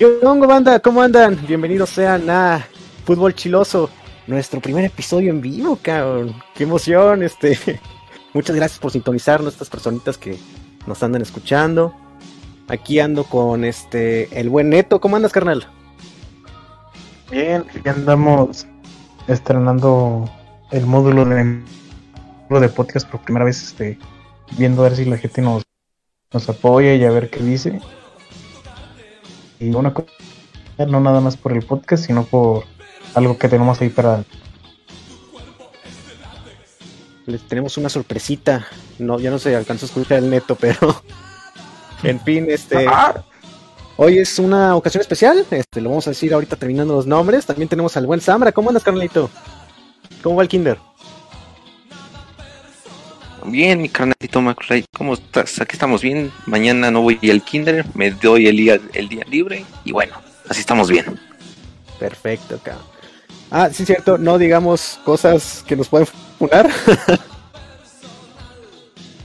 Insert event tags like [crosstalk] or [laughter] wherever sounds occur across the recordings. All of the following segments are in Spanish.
Yo, banda, ¿cómo andan? Bienvenidos sean a Fútbol Chiloso, nuestro primer episodio en vivo, cabrón. Qué emoción, este. [laughs] Muchas gracias por sintonizar nuestras personitas que nos andan escuchando. Aquí ando con este el buen Neto. ¿Cómo andas, carnal? Bien, ya andamos estrenando el módulo de, de podcast por primera vez, este, viendo a ver si la gente nos, nos apoya y a ver qué dice y una cosa, no nada más por el podcast, sino por algo que tenemos ahí para... Les tenemos una sorpresita. No, ya no se alcanzó a escuchar el neto, pero [laughs] en fin, este ah. hoy es una ocasión especial. Este lo vamos a decir ahorita terminando los nombres. También tenemos al buen Sambra. ¿Cómo andas, carnalito? ¿Cómo va el Kinder? Bien, mi carnalito McRae, ¿cómo estás? Aquí estamos bien. Mañana no voy al kinder, me doy el día, el día libre y bueno, así estamos bien. Perfecto, cabrón. Ah, sí, cierto, no digamos cosas que nos pueden funar. [laughs]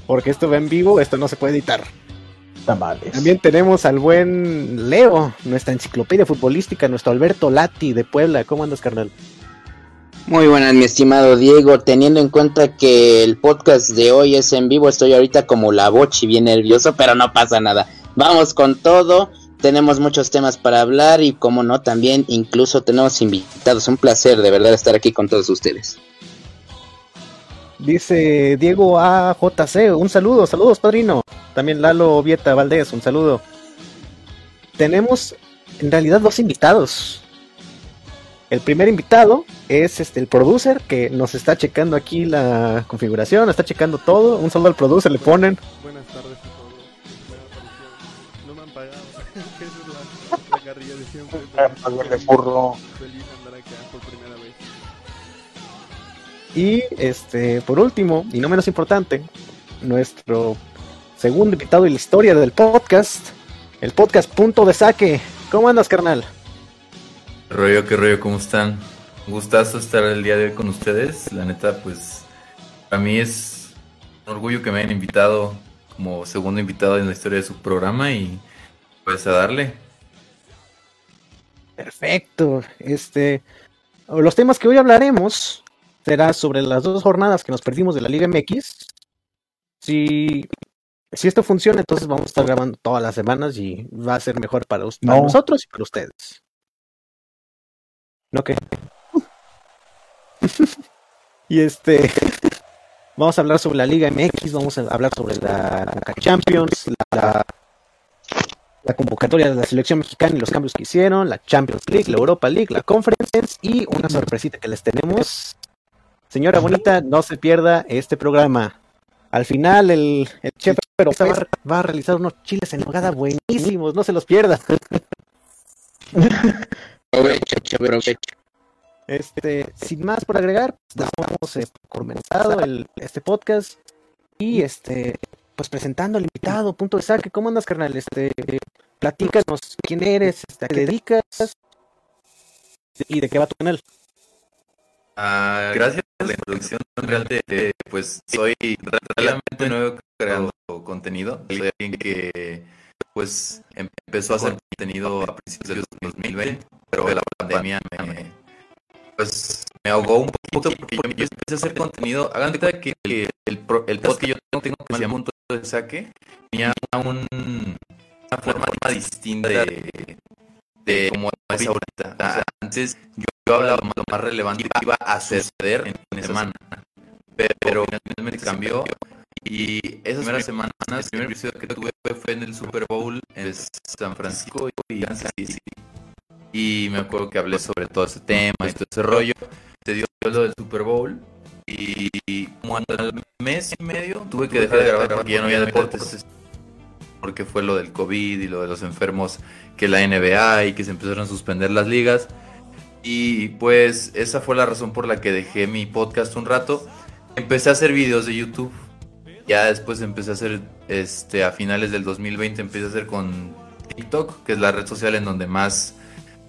Porque esto va en vivo, esto no se puede editar. También tenemos al buen Leo, nuestra enciclopedia futbolística, nuestro Alberto Lati de Puebla. ¿Cómo andas, carnal? Muy buenas, mi estimado Diego. Teniendo en cuenta que el podcast de hoy es en vivo, estoy ahorita como la bochi, bien nervioso, pero no pasa nada. Vamos con todo. Tenemos muchos temas para hablar y, como no, también incluso tenemos invitados. Un placer de verdad estar aquí con todos ustedes. Dice Diego AJC, un saludo, saludos padrino. También Lalo Vieta Valdés, un saludo. Tenemos en realidad dos invitados. El primer invitado es este el producer que nos está checando aquí la configuración, está checando todo. Un saludo al producer, le ponen. Buenas tardes a todos. No me han pagado. [laughs] Esa es la, carrilla de siempre. [laughs] Feliz andar acá por primera vez. Y este, por último, y no menos importante, nuestro segundo invitado en la historia del podcast, el podcast Punto de Saque. ¿Cómo andas, carnal? Rollo, qué rollo, ¿cómo están? Un gustazo estar el día de hoy con ustedes. La neta, pues, para mí es un orgullo que me hayan invitado como segundo invitado en la historia de su programa y pues a darle. Perfecto. Este, los temas que hoy hablaremos será sobre las dos jornadas que nos perdimos de la Liga MX. Si, si esto funciona, entonces vamos a estar grabando todas las semanas y va a ser mejor para, para nosotros y para ustedes. ¿No qué? [laughs] y este. Vamos a hablar sobre la Liga MX, vamos a hablar sobre la Champions, la, convocatoria de la selección mexicana y los cambios que hicieron, la Champions League, la Europa League, la Conference y una sorpresita que les tenemos. Señora bonita, no se pierda este programa. Al final el, chef pero va, va, a realizar unos chiles en nogada buenísimos, no se los pierda. [laughs] Este, sin más por agregar, damos eh, comenzado el, este podcast y este, pues presentando al invitado, punto de saque. ¿Cómo andas, carnal? Este, platícanos quién eres, este, a qué dedicas y de qué va tu canal. Ah, gracias por la introducción. Realmente, pues soy realmente nuevo creando contenido. Soy alguien que pues empezó a hacer contenido a principios de 2020, pero la pandemia me, pues, me ahogó un poquito porque yo empecé a hacer contenido. Hagan cuenta que el, el, el post que yo tengo que se llama Punto de Saque tenía un, una forma distinta de, de como es ahorita. antes yo, hablaba lo más relevante que iba a suceder en una semana, pero finalmente cambió y esas primeras semanas, el primer episodio que tuve fue en el Super Bowl en San Francisco y Kansas City. Y me acuerdo que hablé sobre todo ese tema y todo ese rollo. Se dio lo del Super Bowl. Y como al mes y medio tuve que dejar de grabar porque ya no había deportes. Porque fue lo del COVID y lo de los enfermos que la NBA y que se empezaron a suspender las ligas. Y pues esa fue la razón por la que dejé mi podcast un rato. Empecé a hacer videos de YouTube ya después empecé a hacer, este, a finales del 2020 empecé a hacer con TikTok, que es la red social en donde más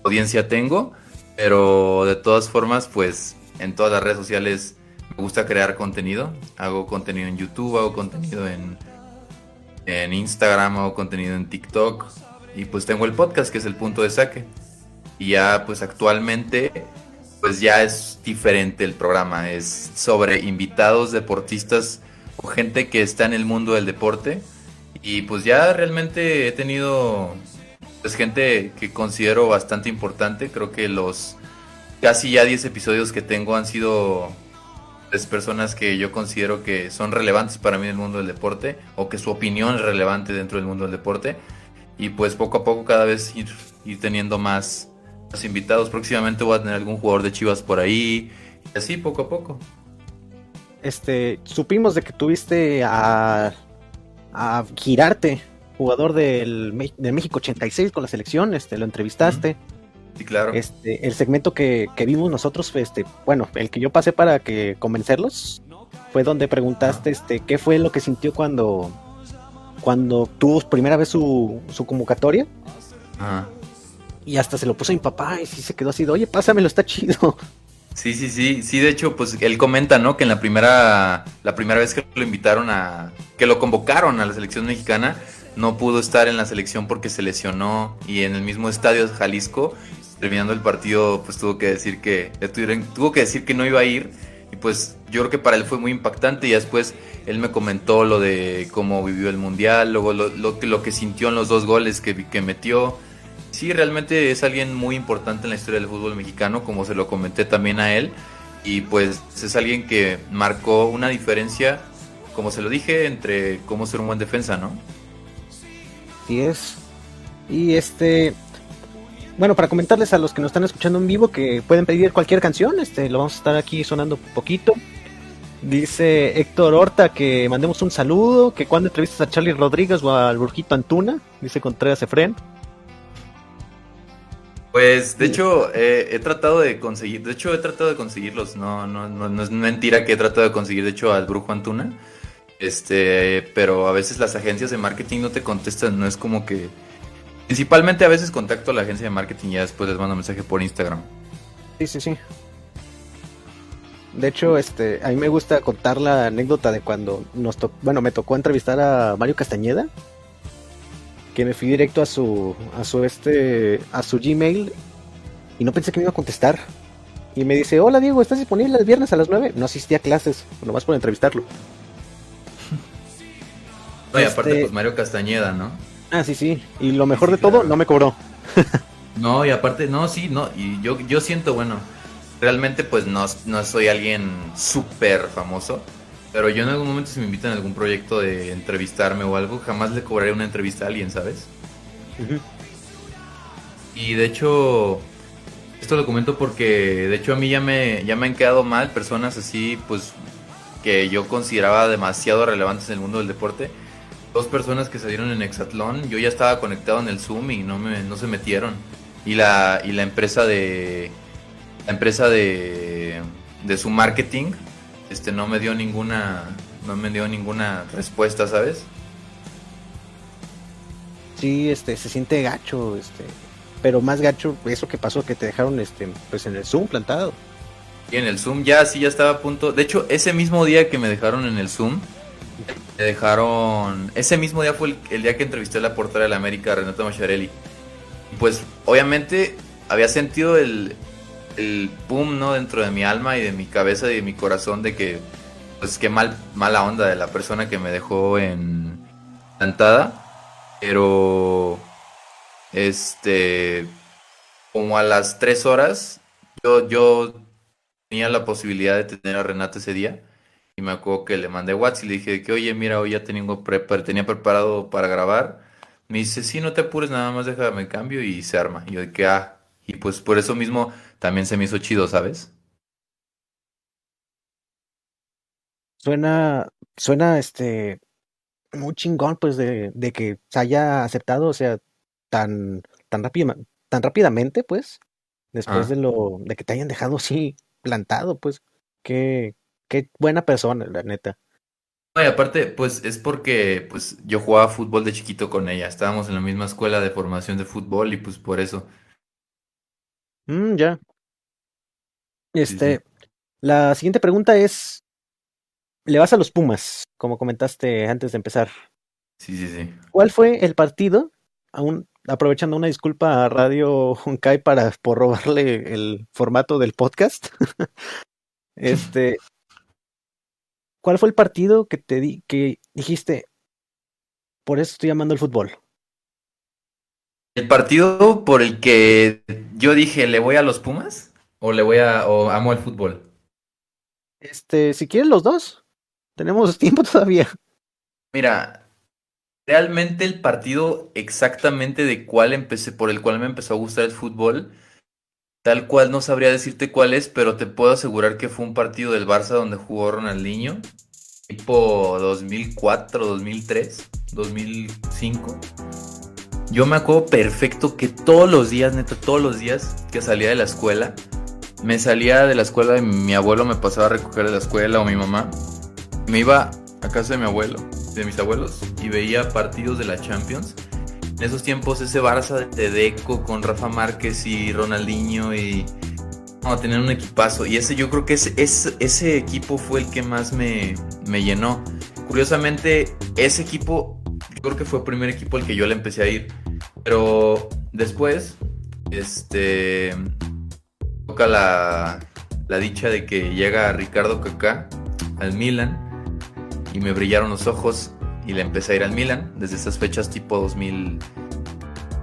audiencia tengo. Pero de todas formas, pues en todas las redes sociales me gusta crear contenido. Hago contenido en YouTube, hago contenido en, en Instagram, hago contenido en TikTok. y pues tengo el podcast que es el punto de saque. Y ya pues actualmente pues ya es diferente el programa, es sobre invitados deportistas gente que está en el mundo del deporte y pues ya realmente he tenido pues gente que considero bastante importante, creo que los casi ya 10 episodios que tengo han sido pues, personas que yo considero que son relevantes para mí en el mundo del deporte o que su opinión es relevante dentro del mundo del deporte y pues poco a poco cada vez ir, teniendo más, invitados. Próximamente voy a tener algún jugador de Chivas por ahí así poco a poco. Este, supimos de que tuviste a, a Girarte, jugador del, del México 86 con la selección, este, lo entrevistaste. Sí, claro. Este, el segmento que, que vimos nosotros, este, bueno, el que yo pasé para que convencerlos, fue donde preguntaste este, qué fue lo que sintió cuando, cuando tuvo primera vez su, su convocatoria. Ajá. Y hasta se lo puso a mi papá y sí se quedó así de, oye, pásamelo, está chido. Sí, sí, sí, sí, de hecho, pues él comenta, ¿no? Que en la primera, la primera vez que lo invitaron a, que lo convocaron a la selección mexicana, no pudo estar en la selección porque se lesionó y en el mismo estadio de Jalisco, terminando el partido, pues tuvo que decir que, tuvo que decir que no iba a ir y pues yo creo que para él fue muy impactante y después él me comentó lo de cómo vivió el mundial, luego lo, lo, que- lo que sintió en los dos goles que, que metió. Sí, realmente es alguien muy importante en la historia del fútbol mexicano, como se lo comenté también a él. Y pues es alguien que marcó una diferencia, como se lo dije, entre cómo ser un buen defensa, ¿no? Así es. Y este. Bueno, para comentarles a los que nos están escuchando en vivo que pueden pedir cualquier canción, este, lo vamos a estar aquí sonando poquito. Dice Héctor Horta que mandemos un saludo, que cuando entrevistas a Charlie Rodríguez o al Brujito Antuna, dice Contreras Efren. Pues de hecho eh, he tratado de conseguir, de hecho he tratado de conseguirlos, no, no, no, no es mentira que he tratado de conseguir de hecho al Brujo Antuna, este, pero a veces las agencias de marketing no te contestan, no es como que, principalmente a veces contacto a la agencia de marketing y ya después les mando mensaje por Instagram. Sí, sí, sí. De hecho, este, a mí me gusta contar la anécdota de cuando nos tocó, bueno, me tocó entrevistar a Mario Castañeda, que me fui directo a su, a su este, a su Gmail y no pensé que me iba a contestar. Y me dice, hola Diego, ¿estás disponible el viernes a las 9? No asistí a clases, nomás por entrevistarlo. [laughs] No, y Este- aparte pues Mario Castañeda, ¿no? Ah, sí, sí. Y lo mejor Sí, de todo, no me cobró. [laughs] No, y aparte, no, sí, no, y yo, yo siento, bueno, realmente pues no, no soy alguien súper famoso, pero yo en algún momento si me invitan a algún proyecto de entrevistarme o algo, jamás le cobraré una entrevista a alguien, ¿sabes? Y de hecho, esto lo comento porque de hecho a mí ya me, ya me han quedado mal personas así, pues, que yo consideraba demasiado relevantes en el mundo del deporte. Dos personas que salieron en Exatlón, yo ya estaba conectado en el Zoom y no, me, no se metieron. Y la, y la empresa de. La empresa de. de su marketing. Este no me dio ninguna. No me dio ninguna respuesta, ¿sabes? Sí, este, se siente gacho, este. Pero más gacho eso que pasó, que te dejaron este, pues en el Zoom plantado. Y en el Zoom ya sí ya estaba a punto. De hecho, ese mismo día que me dejaron en el Zoom, me dejaron. Ese mismo día fue el, el día que entrevisté a la portera de la América, Renata Macharelli. Y pues, obviamente, había sentido el, el boom, ¿no? Dentro de mi alma y de mi cabeza y de mi corazón de que, pues, qué mal, mala onda de la persona que me dejó en plantada. Pero, este, como a las tres horas, yo, yo tenía la posibilidad de tener a Renata ese día. Y me acuerdo que le mandé WhatsApp y le dije que, oye, mira, hoy ya tengo prepar- tenía preparado para grabar. Me dice, sí, no te apures, nada más déjame cambio y se arma. Y yo de que, ah, y pues por eso mismo también se me hizo chido, ¿sabes? Suena, suena este muy chingón, pues, de, de que se haya aceptado, o sea, tan, tan rápida, tan rápidamente, pues, después Ah. de lo, de que te hayan dejado así plantado, pues, qué, qué buena persona, la neta. No, y aparte, pues es porque pues yo jugaba fútbol de chiquito con ella. Estábamos en la misma escuela de formación de fútbol y pues por eso. Mm, ya. sí. Este, la siguiente pregunta es, ¿le vas a los Pumas? Como comentaste antes de empezar. Sí, sí, sí. ¿Cuál fue el partido, aún aprovechando una disculpa a Radio Honkai para por robarle el formato del podcast. [laughs] este, ¿cuál fue el partido que te di, que dijiste? Por eso estoy llamando el fútbol. El partido por el que yo dije, ¿le voy a los Pumas? ¿O le voy a, o amo el fútbol? Este, si quieren los dos, tenemos [laughs] tiempo todavía. Mira, realmente el partido exactamente de cuál empecé, por el cual me empezó a gustar el fútbol, tal cual no sabría decirte cuál es, pero te puedo asegurar que fue un partido del Barça donde jugó Ronaldinho, tipo 2004, 2003, 2005. Yo me acuerdo perfecto que todos los días, neta, todos los días que salía de la escuela, me salía de la escuela de mi abuelo, me pasaba a recoger de la escuela o mi mamá, me iba a casa de mi abuelo, de mis abuelos, y veía partidos de la Champions. En esos tiempos ese Barça de Deco con Rafa Márquez y Ronaldinho y no, tenían un equipazo. Y ese yo creo que ese, ese, ese equipo fue el que más me, me llenó. Curiosamente, ese equipo, creo que fue el primer equipo al que yo le empecé a ir. Pero después, este, toca la, la dicha de que llega Ricardo Kaká al Milan y me brillaron los ojos y le empecé a ir al Milan desde esas fechas tipo 2000,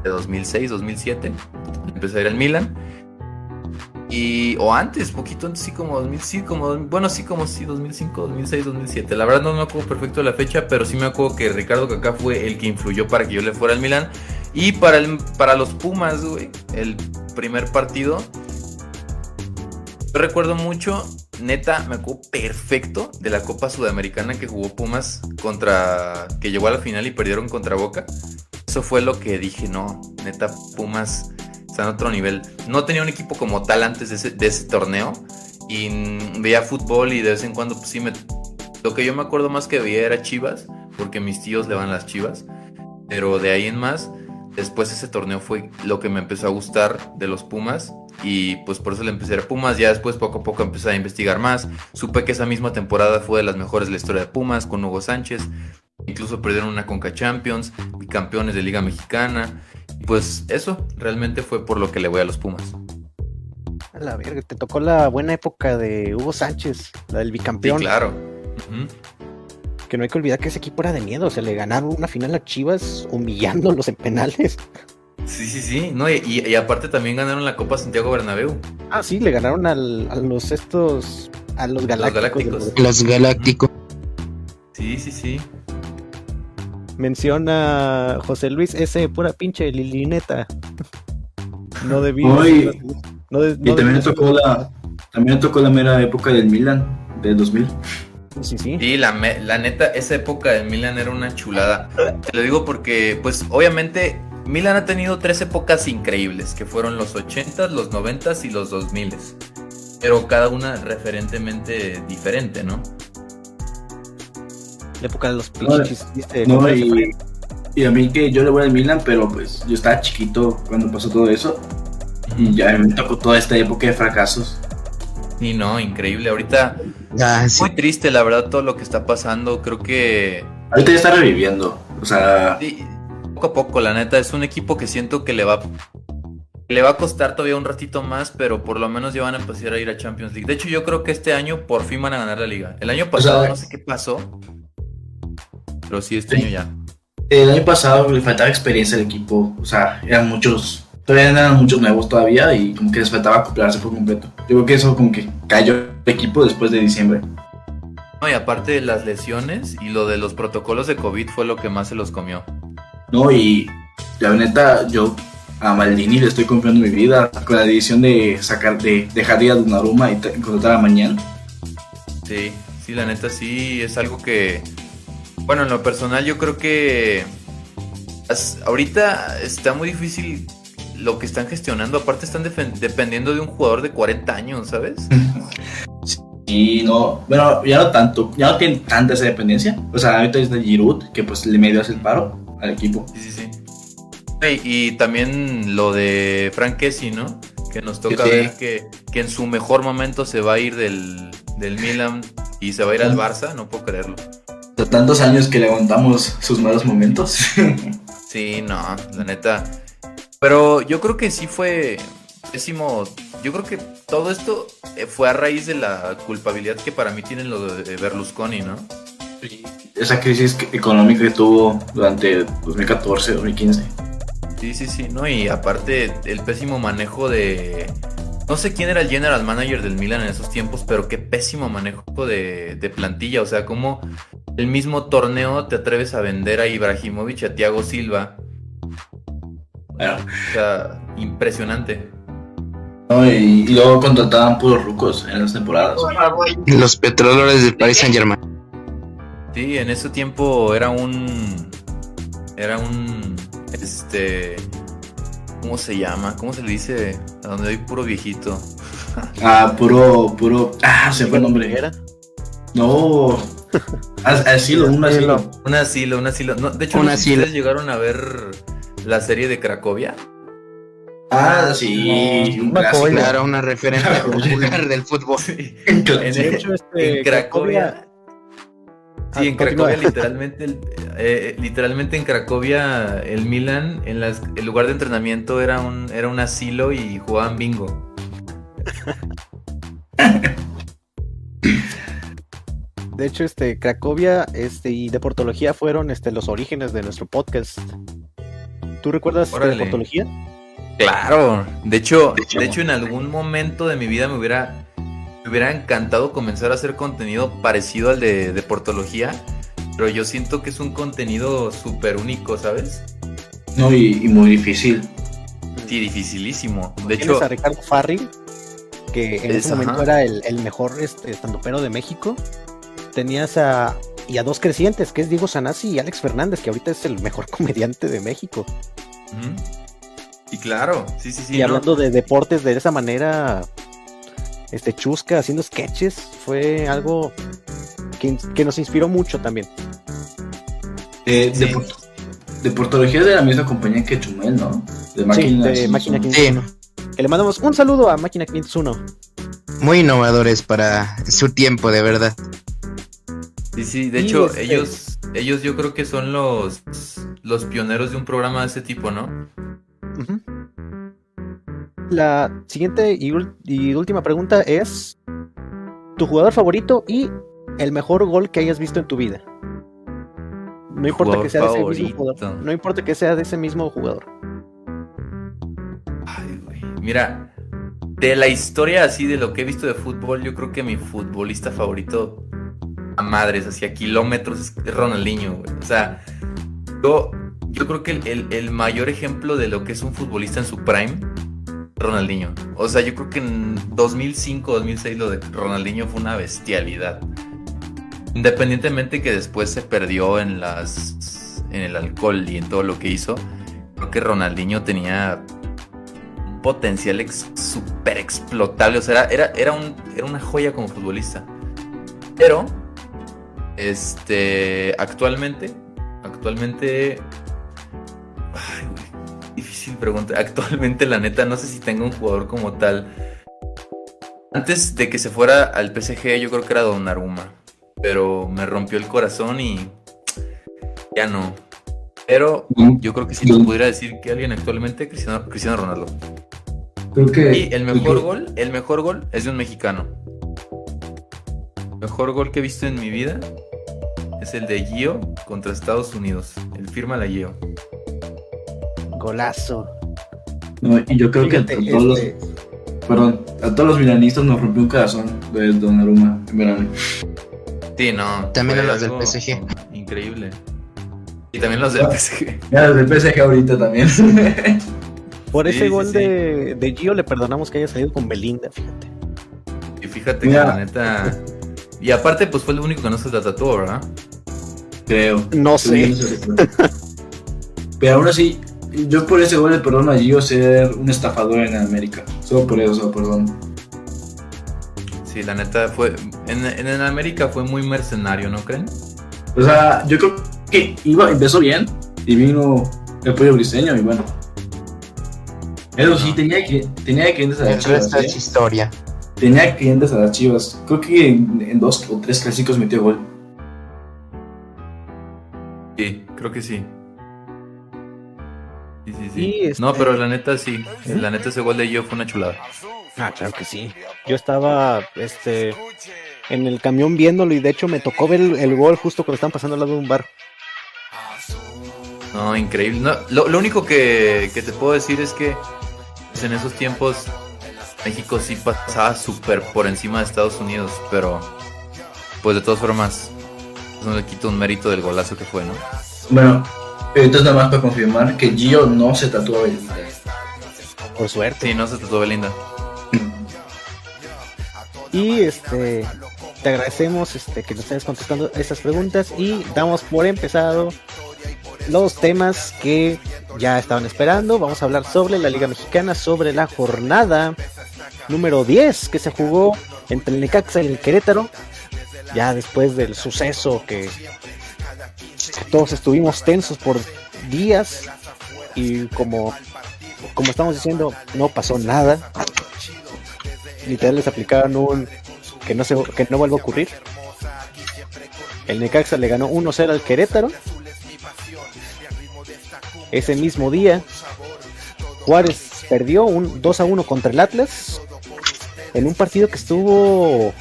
de 2006, 2007. Le empecé a ir al Milan. Y, o antes, poquito antes, sí, como 2000, sí, como, bueno, sí, como sí, 2005, 2006, 2007. La verdad no me acuerdo perfecto de la fecha, pero sí me acuerdo que Ricardo Kaká fue el que influyó para que yo le fuera al Milan. Y para, el, para los Pumas, güey, el primer partido, yo recuerdo mucho, neta, me acuerdo perfecto de la Copa Sudamericana que jugó Pumas contra. que llegó a la final y perdieron contra Boca. Eso fue lo que dije, no, neta, Pumas está en otro nivel. No tenía un equipo como tal antes de ese, de ese torneo. Y veía fútbol y de vez en cuando, pues sí, me. Lo que yo me acuerdo más que veía era Chivas, porque mis tíos le van las Chivas. Pero de ahí en más, después ese torneo fue lo que me empezó a gustar de los Pumas y pues por eso le empecé a Pumas, ya después poco a poco empecé a investigar más, supe que esa misma temporada fue de las mejores de la historia de Pumas con Hugo Sánchez, incluso perdieron una Conca Champions, campeones de Liga Mexicana, pues eso realmente fue por lo que le voy a los Pumas. A la verga, te tocó la buena época de Hugo Sánchez, la del bicampeón. Sí, claro. Que no hay que olvidar que ese equipo era de miedo, o sea, le ganaron una final a Chivas humillándolos en penales. Sí, sí, sí. No, y, y, aparte también ganaron la Copa Santiago Bernabéu. Ah, sí, le ganaron al, a los estos. a los galácticos. Los galácticos. Los galácticos. Sí, sí, sí. Menciona José Luis ese pura pinche lilineta. No debí. Hoy, no de, no y también tocó la. También tocó la mera época del Milan, del 2000. Sí, sí. Sí, la, la neta, esa época del Milan era una chulada. Te lo digo porque, pues, obviamente Milan ha tenido tres épocas increíbles, que fueron los 80s, los 90s y los 2000s. Pero cada una referentemente diferente, ¿no? La época de los pinches. No, no y, y, a mí que yo le voy al Milan, pero pues yo estaba chiquito cuando pasó todo eso. Y ya me tocó toda esta época de fracasos. Y no, increíble. Ahorita ah, sí. muy triste, la verdad, todo lo que está pasando. Creo que. Ahorita ya está reviviendo. O sea. Sí, poco a poco, la neta. Es un equipo que siento que le va. Le va a costar todavía un ratito más, pero por lo menos ya van a empezar a ir a Champions League. De hecho, yo creo que este año por fin van a ganar la liga. El año pasado o sea, no sé qué pasó. Pero sí, este sí. año ya. El año pasado le faltaba experiencia al equipo. O sea, eran muchos todavía eran muchos nuevos todavía y como que les faltaba acoplarse por completo. Yo creo que eso como que cayó el equipo después de diciembre. No, y aparte de las lesiones y lo de los protocolos de COVID fue lo que más se los comió. No, y la neta, yo a Maldini le estoy confiando mi vida con la decisión de sacar, de dejar ir a Donnarumma y contratar a mañana. Sí, sí, la neta sí es algo que, bueno, en lo personal yo creo que ahorita está muy difícil lo que están gestionando. Aparte están dependiendo de un jugador de 40 años, ¿sabes? [laughs] Sí, no, bueno, ya no tanto, ya no tienen tanta esa dependencia. O sea, ahorita es de Giroud, que pues le medio hace el paro al equipo. Sí, sí, sí. Y, y también lo de Frank Kessie, ¿no? Que nos toca sí, ver que, que, en su mejor momento se va a ir del, del Milan y se va a ir al Barça, no puedo creerlo. De tantos años que le aguantamos sus malos momentos. sí, no, la neta Pero yo creo que sí fue pésimo. Yo creo que todo esto eh, fue a raíz de la culpabilidad que para mí tienen los de Berlusconi, ¿no? Esa crisis económica que tuvo durante 2014, 2015. Sí, sí, sí, ¿no? Y aparte el pésimo manejo de... No sé quién era el general manager del Milan en esos tiempos, pero qué pésimo manejo de, de plantilla. O sea, como el mismo torneo te atreves a vender a Ibrahimovic y a Thiago Silva. Bueno, O sea, impresionante. ¿no? y, y luego contrataban puros rucos en las temporadas. Los petroleros del Paris Saint Germain. Sí, en ese tiempo era un... Era un... Este... ¿Cómo se llama? ¿Cómo se le dice? A donde hay puro viejito. Ah, puro, puro. Ah, se fue el nombre. Era. No. As- Asilo, un asilo. Un asilo, un asilo. No, de hecho, Un no asilo. ustedes llegaron a ver la serie de Cracovia. Ah, sí, un clásico. Claro, una referencia popular [laughs] del fútbol. [laughs] En, De hecho, este, en Cracovia. Ah, Sí, en continúa. Cracovia literalmente, el- eh, literalmente en Cracovia el Milan, en las- el lugar de entrenamiento era un, era un asilo y jugaban bingo. [laughs] De hecho, este, Cracovia este, y Deportología fueron este, los orígenes de nuestro podcast. ¿Tú recuerdas este, Órale. Deportología? Claro, de hecho, De hecho. de hecho en algún momento de mi vida me hubiera, me hubiera encantado comenzar a hacer contenido parecido al de deportología, pero yo siento que es un contenido súper único, ¿sabes? No, y, y muy difícil. Sí, dificilísimo. De hecho, a Ricardo Farril, que en Es- ese momento ajá. era el, el mejor este, estandopero de México. Tenías a, y a dos crecientes, que es Diego Sanasi y Alex Fernández, que ahorita es el mejor [laughs] comediante de México. y claro, sí, sí, sí. y no. hablando de deportes de esa manera, este Chusca haciendo sketches, fue algo que, que nos inspiró mucho también. Eh, Sí. de, de de la misma compañía que Chumel, ¿no? De Sí, de Máquina Sí. 501. Que le mandamos un saludo a Máquina 501. Muy innovadores para su tiempo, de verdad. Sí, sí, de hecho, este- ellos, ellos yo creo que son los, los pioneros de un programa de ese tipo, ¿no? La siguiente y, última pregunta es: ¿Tu jugador favorito y el mejor gol que hayas visto en tu vida? No importa que sea de ese mismo jugador. No importa que sea de ese mismo jugador. Ay, güey. Mira, de la historia así de lo que he visto de fútbol, yo creo que mi futbolista favorito a madres, hacia kilómetros, es Ronaldinho. O sea, yo, yo creo que el, el- el mayor ejemplo de lo que es un futbolista en su prime, Ronaldinho. O sea, yo creo que en 2005, 2006 lo de Ronaldinho fue una bestialidad. Independientemente que después se perdió en las en el alcohol y en todo lo que hizo, creo que Ronaldinho tenía un potencial ex- súper explotable. O sea, era, era, era, un, era una joya como futbolista. Pero, este, actualmente, actualmente, ay, güey, difícil pregunta. [laughs] Actualmente, la neta, no sé si tengo un jugador como tal. Antes de que se fuera al PSG, yo creo que era Donnarumma. Pero me rompió el corazón y ya no. Pero yo creo que si te pudiera decir que alguien actualmente, Cristiano, Cristiano Ronaldo. Creo que. Y el mejor gol, el mejor gol es de un mexicano. El mejor gol que he visto en mi vida es el de Gio contra Estados Unidos. El firma la Gio. Golazo. No, y yo creo Fíjate, que a todos este, los. Perdón, a todos los milanistas nos rompió un corazón de Donnarumma en verano. Sí, no. También a los del PSG. Increíble. Y también los del PSG. Ya desde el PSG ahorita también. [laughs] por ese sí, gol sí. De, de Gio le perdonamos que haya salido con Belinda, fíjate. Y fíjate Mira. que la neta. Y aparte, pues fue el único que no se la tatuó, ¿verdad? Creo. No sé. Pero aún así, yo por ese gol le perdono a Gio ser un estafador en América. Solo por eso, perdón. Sí, la neta fue. En, en, en América fue muy mercenario, ¿no creen? O sea, yo creo que iba, empezó bien y vino el pollo briseño y bueno. Eso sí, tenía, que, tenía a El chivas. resto ¿eh? es historia. Tenía clientes a las chivas. Creo que en, en dos o tres clásicos metió gol. Sí, creo que sí. Sí, sí, sí. Y, este- No, pero la neta sí. La neta ese gol de yo fue una chulada. Ah, claro que sí. Yo estaba este en el camión viéndolo y de hecho me tocó ver el, el gol justo cuando estaban pasando al lado de un bar. No, increíble. No, lo, lo único que, que te puedo decir es que pues, en esos tiempos México sí pasaba súper por encima de Estados Unidos, pero pues de todas formas no le quito un mérito del golazo que fue, ¿no? Bueno, entonces nada más para confirmar que Gio no se tatuó a Belinda. Por suerte. Sí, no se trató Belinda. Y este te agradecemos este que nos estés contestando estas preguntas y damos por empezado los temas que ya estaban esperando. Vamos a hablar sobre la Liga Mexicana, sobre la jornada número 10 que se jugó entre el Necaxa y el Querétaro. Ya después del suceso que, todos estuvimos tensos por días y como como estamos diciendo no pasó nada. Literal les aplicaron un que no se que no vuelva a ocurrir. El Necaxa le ganó 1-0 al Querétaro. Ese mismo día, Juárez perdió un 2 a 1 contra el Atlas. En un partido que estuvo.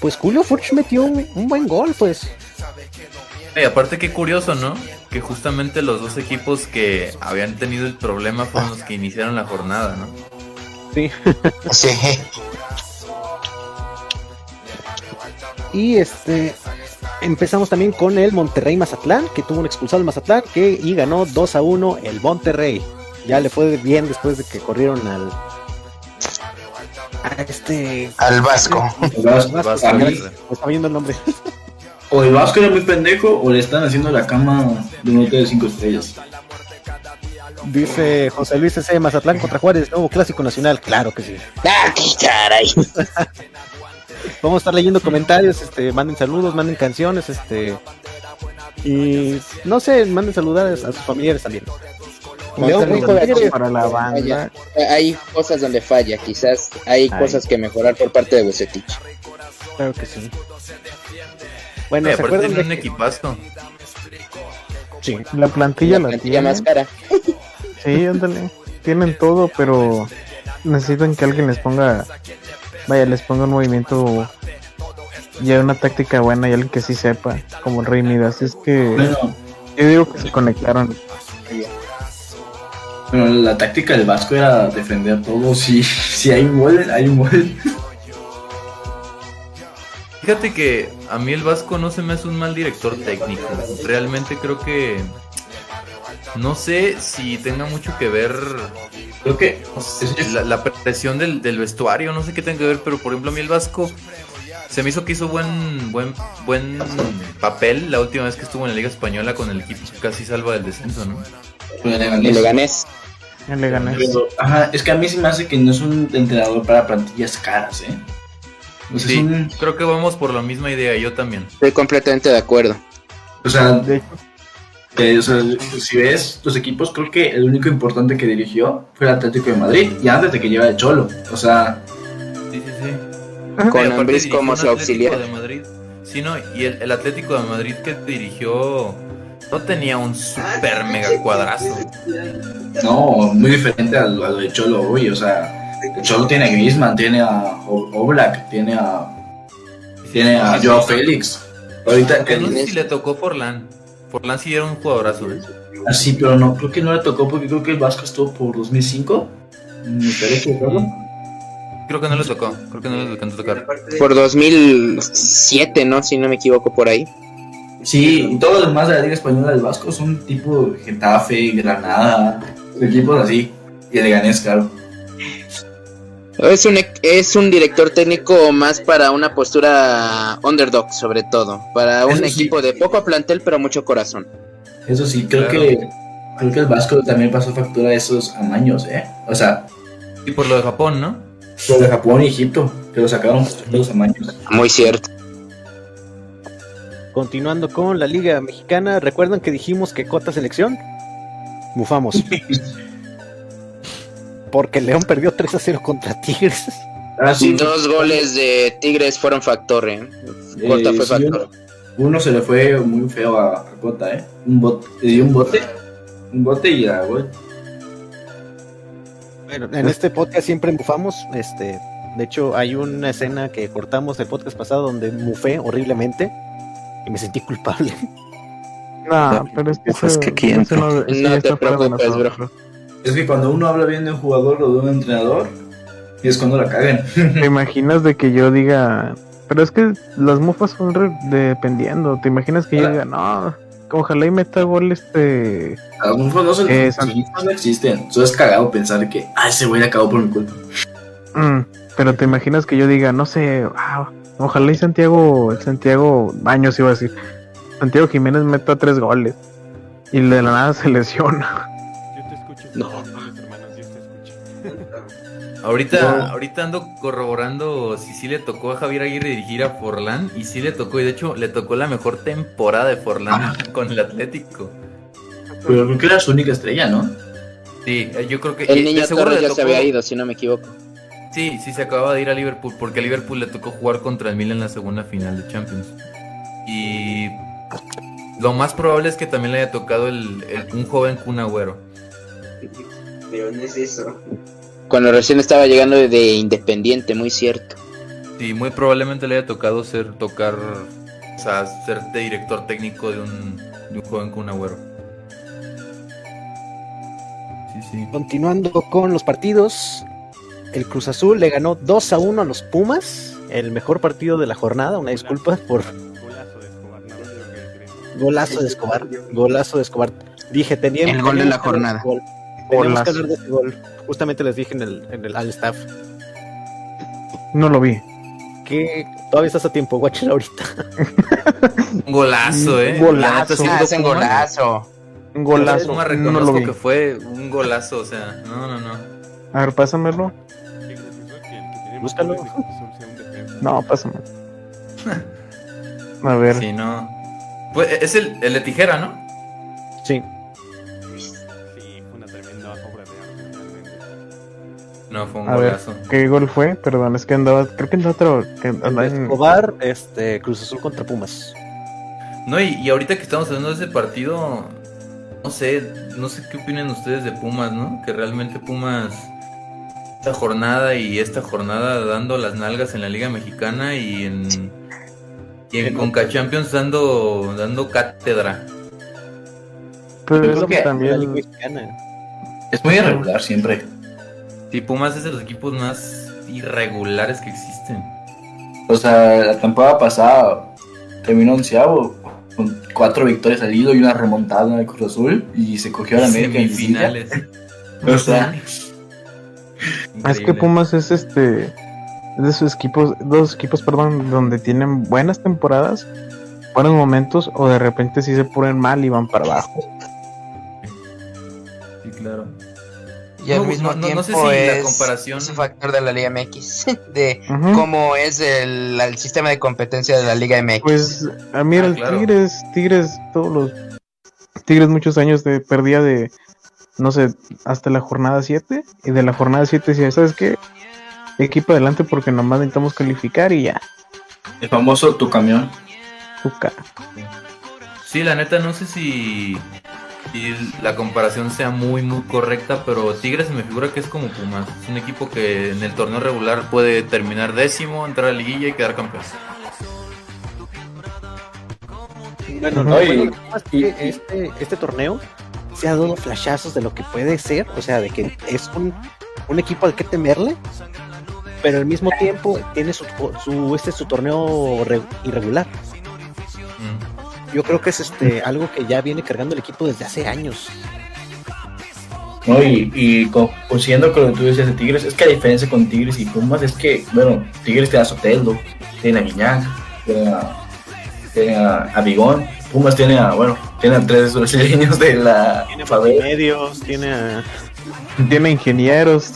Pues Julio Furch metió un, un buen gol, pues. Y aparte qué curioso, ¿no? Que justamente los dos equipos que habían tenido el problema fueron los que iniciaron la jornada, ¿no? Sí. Sí. [laughs] Y este. Empezamos también con el Monterrey Mazatlán, que tuvo un expulsado el Mazatlán, que y ganó 2 a 1 el Monterrey. Ya le fue bien después de que corrieron al. A este. Al Vasco. El Vasco, Vasco, a mí, Vasco. Me está viendo el nombre. o el Vasco era muy pendejo o le están haciendo la cama de un hotel de 5 estrellas. Dice José Luis C. Mazatlán contra Juárez, nuevo clásico nacional. Claro que sí. ¡Ah, qué caray! [laughs] Vamos a estar leyendo comentarios, este, manden saludos, manden canciones, este. Y no sé, manden saludar a sus familiares también. De- para la banda. Hay cosas donde falla, quizás hay Ay. cosas que mejorar por parte de Bucetich. Claro que sí. Bueno, ¿se aparte acuerdan tienen un de que- equipazo. Sí. La plantilla La la, plantilla tiene. más cara. Sí, ándale. Tienen todo, pero necesitan que alguien les ponga. Vaya, les ponga un movimiento. Ya una táctica buena y alguien que sí sepa, como el Rey Midas. Es que Bueno, yo digo que se conectaron. bueno, la táctica del Vasco era defender todo. Si, [laughs] si hay un gol, hay un gol. Fíjate que a mí el Vasco no se me hace un mal director técnico. Realmente creo que no sé si tenga mucho que ver Creo que no sé, la, la presión del, del vestuario, no sé qué tenga que ver, pero por ejemplo a mí el Vasco se me hizo que hizo buen buen buen papel la última vez que estuvo en la Liga Española con el equipo que casi salva del descenso, ¿no? pues, le Y gané. le ganés. Ya le gané. Pero, ajá, es que a mí se me hace que no es un entrenador para plantillas caras, ¿eh? Sea, Sí, un- creo que vamos por la misma idea, yo también. Estoy completamente de acuerdo. o sea, De hecho, que, o sea, si ves los equipos, creo que el único importante que dirigió fue el Atlético de Madrid y antes de que llegara el Cholo. O sea, Sí, sí, sí. Con dirigió como su Atlético auxiliar. de Madrid. Sí, no, y el, el Atlético de Madrid que dirigió no tenía un super mega cuadrazo. no, muy diferente a lo, de Cholo hoy. O sea, el Cholo tiene a Griezmann, tiene a Oblak, tiene a, tiene a Joao Félix. Ahorita, Que no sé el- si le tocó Forlán. Forlán sí era un jugadorazo. ¿eh? así, pero no, creo que no le tocó porque creo que el Vasco estuvo por 2005. Me parece equivocado. Creo que no le tocó. Creo que no le alcanzó a tocar. Por 2007, ¿no? Si no me equivoco por ahí. Sí, y todos los demás de la Liga Española del Vasco son tipo Getafe, Granada, equipos así. Y el Leganés, claro. Es un, es un director técnico más para una postura underdog, sobre todo. Para un Eso sí. equipo de poco plantel, pero mucho corazón. Eso sí, creo Claro. que creo que el Vasco también pasó factura de esos amaños, ¿eh? O sea, Y por lo de Japón, ¿no? lo de Japón y Egipto, que lo sacaron de los amaños. Muy cierto. Continuando con la Liga Mexicana, ¿recuerdan que dijimos que cota selección? Mufamos. [laughs] Porque León perdió 3 a 0 contra Tigres. Ah, sí, Dos goles de Tigres fueron factor, ¿eh? Cota Eh, fue sí, factor. uno se le fue muy feo a, a Cota, ¿eh? Un bote, le dio un bote un bote y ya, güey. Bueno, en este podcast siempre mufamos, este, de hecho hay una escena que cortamos del podcast pasado donde mufé horriblemente y me sentí culpable. No, pero es que Pues eso- que quién, eso no, No te preocupes, bro. Es que cuando uno habla bien de un jugador o de un entrenador, es cuando la cagan. [laughs] ¿Te imaginas de que yo diga, pero es que las mufas son dependiendo? ¿Te imaginas que yo diga, no, ojalá y meta gol este... Las mufas no, son, Eh, no existen. Eso es cagado pensar que, ah, ese güey acabó por mi culpa. mm, pero te imaginas que yo diga, no sé, ah, ojalá y Santiago, Santiago Baños iba a decir, Santiago Jiménez meta tres goles y de la nada se lesiona. No. [laughs] Ahorita, No. ahorita ando corroborando si sí le tocó a Javier Aguirre dirigir a Forlán y sí le tocó, y de hecho le tocó la mejor temporada de Forlán [laughs] con el Atlético. Pero creo que era su única estrella, ¿no? Sí, eh, yo creo que El y de niño seguro ya se había ido, si no me equivoco. Sí, sí se acababa de ir a Liverpool porque a Liverpool le tocó jugar contra el Milan en la segunda final de Champions. Y lo más probable es que también le haya tocado el, el- un joven Kun Agüero. Pero no es eso. Cuando recién estaba llegando de Independiente, muy cierto. Sí, muy probablemente le haya tocado ser tocar, o sea, ser de director técnico de un, de un joven Kun Agüero. Sí, sí. Continuando con los partidos, el Cruz Azul le ganó 2 a 1 a los Pumas, el mejor partido de la jornada, una disculpa por Golazo de Escobar, golazo de Escobar, golazo de Escobar. Dije, tenía El gol de la jornada. gol. Golazo. que hablar de ese gol. Justamente les dije en el, en el al staff No lo vi. que todavía estás a tiempo, guáchalo ahorita. [laughs] Un golazo, eh. Golazo. La neta, siendo Ah, es un golazo. Un golazo. No reconozco lo vi. que fue un golazo, o sea, no, no, no. A ver, pásamelo. Búscalo. un. No, pásame. A ver. Sí, no. Pues es el, el de tijera, ¿no? Sí, No, fue un A ver, golazo. ¿qué gol fue? Perdón, es que andaba, creo que andaba otro, que andaba en- Escobar, este, Cruz Azul contra Pumas. No, y, y ahorita que estamos hablando de ese partido, no sé, no sé qué opinan ustedes de Pumas, ¿no? Que realmente Pumas esta jornada y esta jornada dando las nalgas en la Liga Mexicana y en y en En- Conca Champions dando dando cátedra. Pero Yo es creo que que La Liga también, Mexicana. Es muy irregular siempre. Sí, Pumas es de los equipos más irregulares que existen. O sea, la temporada pasada terminó onceavo con cuatro victorias al hilo y una remontada en el Cruz Azul y se cogió a la América en. Semifinales. [laughs] O sea, es que. Pumas es este, es de esos equipos, dos equipos, perdón, donde tienen buenas temporadas, buenos momentos, o de repente sí se ponen mal y van para abajo. Sí, claro. Y al No, mismo no- no- tiempo no sé si la es comparación- ese factor de la Liga MX, [laughs] de cómo es el, el sistema de competencia de la Liga MX. Pues a mí era Ah, el claro. Tigres, Tigres, todos los Tigres muchos años de perdía de, no sé, hasta la jornada 7, y de la jornada 7 decía, ¿sabes qué? Equipo adelante porque nomás necesitamos calificar y ya, el famoso tu camión. tu cara. Sí, la neta no sé si, si la comparación sea muy muy correcta, pero Tigres me figura que es como Pumas. Es un equipo que en el torneo regular puede terminar décimo, entrar a la liguilla y quedar campeón. Bueno, no, y- este, este torneo se ha dado flashazos de lo que puede ser, o sea, de que es un, un equipo al que temerle, pero al mismo tiempo tiene su, su este su torneo re- irregular. Yo creo que es este algo que ya viene cargando el equipo desde hace años. ¿no? Y, y co- consiguiendo con lo que tú decías de Tigres, es que la diferencia con Tigres y Pumas es que, bueno, Tigres tiene a Soteldo, tiene a Guiñac, tiene a, tiene a, a Bigón, Pumas tiene a, bueno, tiene a tres brasileños de la Tiene favela. medios, tiene a- Tiene ingenieros,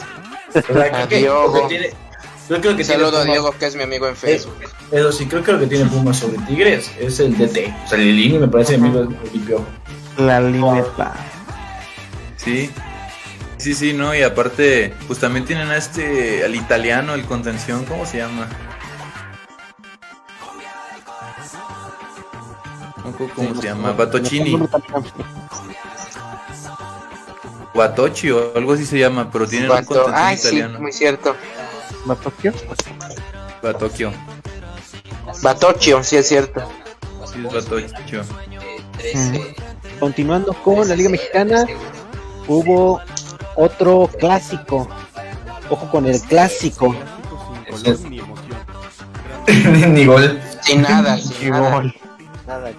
O sea, creo que- Diogo. creo que tiene- creo que Saludo a Diego, que es mi amigo en Facebook. Eso sí, creo que lo que tiene Pumas sobre Tigres es el DT. O sea, Lilini me parece amigo del equipo. la lineta. Sí. Sí, sí, no, y aparte, pues también tienen a este, al italiano, el contención, ¿cómo se llama? ¿Cómo, equivoco, ¿cómo Sí, se llama? no- Batochi o algo así se llama, pero tiene un contención Ay, sí, italiano. muy cierto. ¿Batokio? Batocchio. Batocchio, sí es cierto. Sí, es Batocchio. Continuando con la Liga Mexicana, hubo otro clásico. Ojo con el clásico. [laughs] Ni gol. Sin nada, sin nada. Gol. Nada,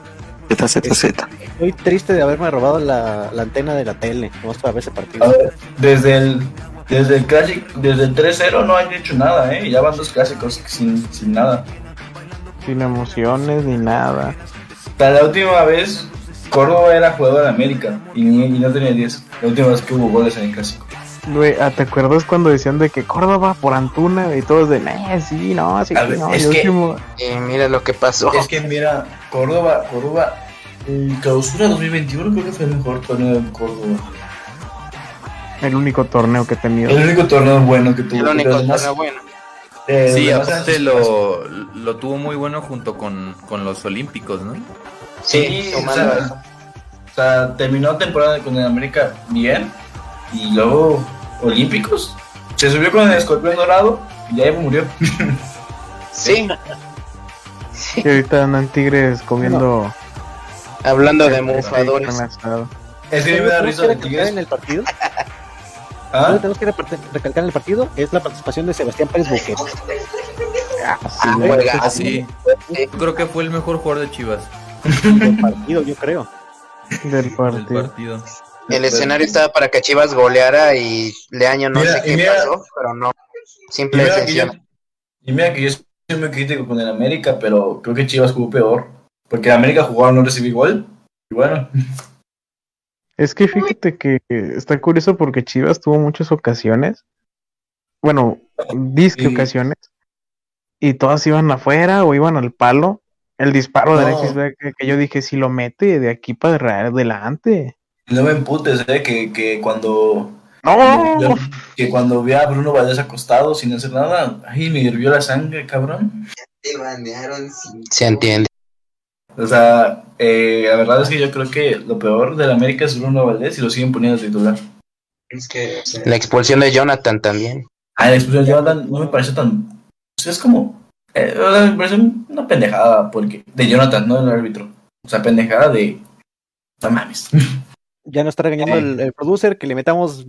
Z, Z, Z. estoy triste de haberme robado la, la antena de la tele. Vamos para ver ese partido. A ver, desde el desde el clásico, desde el 3-0 no han hecho nada, eh. Ya van dos clásicos sin, sin nada. Sin emociones ni nada. Hasta la última vez Córdoba era jugador de América y, y no tenía 10. La última vez que hubo goles en el clásico. Güey, ah, ¿te acuerdas cuando decían de que Córdoba por Antuna y todos de, eh, sí, no, sí, ver, no, es y que- último, mira lo que pasó. Es que mira, Córdoba, Córdoba, en clausura 2021 creo que fue el mejor torneo de Córdoba. El único torneo que he tenido. El único torneo bueno que tuvo. El único Los demás, torneo bueno. eh, Sí, aparte lo, lo tuvo muy bueno junto con, con los Olímpicos, ¿no? Sí, o sumando sea, o sea, terminó temporada con el América bien y luego Olímpicos. Se subió con el escorpión dorado y ya murió. [laughs] Sí, Y ahorita andan tigres comiendo. hablando de mufadores. Es que me da risa de Tigres. en el partido? [laughs] ¿Ah? Algo que tenemos que recalcar en el partido es la participación de Sebastián Pérez Buquet. Ah, güey, juegazo. Así, yo creo que fue el mejor jugador de Chivas del partido, yo creo. Del del partido. partido. El escenario estaba para que Chivas goleara y Leaño no Mira, sé qué mira- pasó, pero no. Y Simple y mira, que yo, sencillo. y mira que yo soy muy crítico con el América, pero creo que Chivas jugó peor. Porque el América jugó a no recibir gol. Y bueno, Es que fíjate que está curioso porque Chivas tuvo muchas ocasiones. Bueno, disque Sí. ocasiones. Y todas iban afuera o iban al palo. El disparo de. Alexis Vega que, que yo dije, si lo mete de aquí para adelante. no me emputes, eh, que, que cuando ¡No! yo- que cuando vi a Bruno Valdés acostado sin hacer nada, ay, me hirvió la sangre, cabrón. Se entiende. O sea, eh, la verdad es que yo creo que lo peor del América es Bruno Valdés y lo siguen poniendo titular. La expulsión de Jonathan también. Ah, la expulsión de Jonathan no me parece tan. o sea, es como. eh, o sea, me parece una pendejada porque de Jonathan, no del árbitro. O sea, pendejada de. No mames. [laughs] Ya nos está regañando el, el producer que le metamos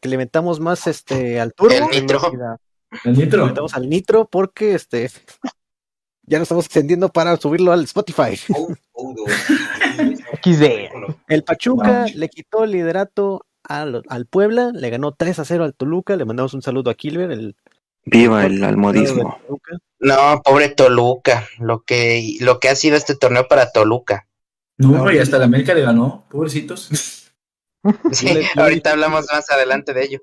que le metamos más este al turbo, El nitro. El le nitro. metamos al nitro porque este ya nos estamos extendiendo para subirlo al Spotify. [laughs] XD. El Pachuca le quitó el liderato al, al Puebla, le ganó 3 a 0 al Toluca, le mandamos un saludo a Kilber, el Viva el de almodismo. No, pobre Toluca. Lo que, lo que ha sido este torneo para Toluca. No, y hasta el América le ganó. Pobrecitos. [laughs] Sí, ahorita hablamos más adelante de ello.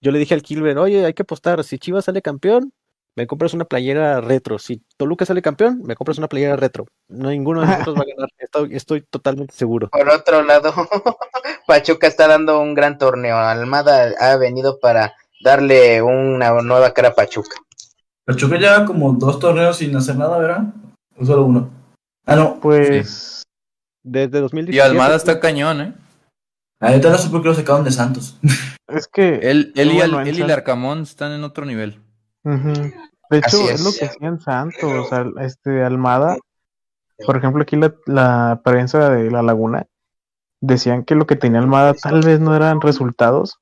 Yo le dije al Kilber, oye, hay que apostar, si Chivas sale campeón, me compras una playera retro. Si Toluca sale campeón, me compras una playera retro. No, ninguno de nosotros va a ganar, [laughs] estoy, estoy totalmente seguro. Por otro lado, [laughs] Pachuca está dando un gran torneo. Almada ha venido para darle una nueva cara a Pachuca. Pachuca lleva como dos torneos sin hacer nada, ¿verdad? O solo uno. Ah, no. Pues Desde Y 2017. Almada está cañón, ¿eh? Ahorita no sé por qué lo sacaron de Santos. es que. [laughs] Él, él, y, Bueno, Al- en él y San- Larcamón están en otro nivel. De hecho, Así es. lo que hacían Santos. O sea, este Almada, por ejemplo, aquí la, la prensa de La Laguna decían que lo que tenía Almada tal vez no eran resultados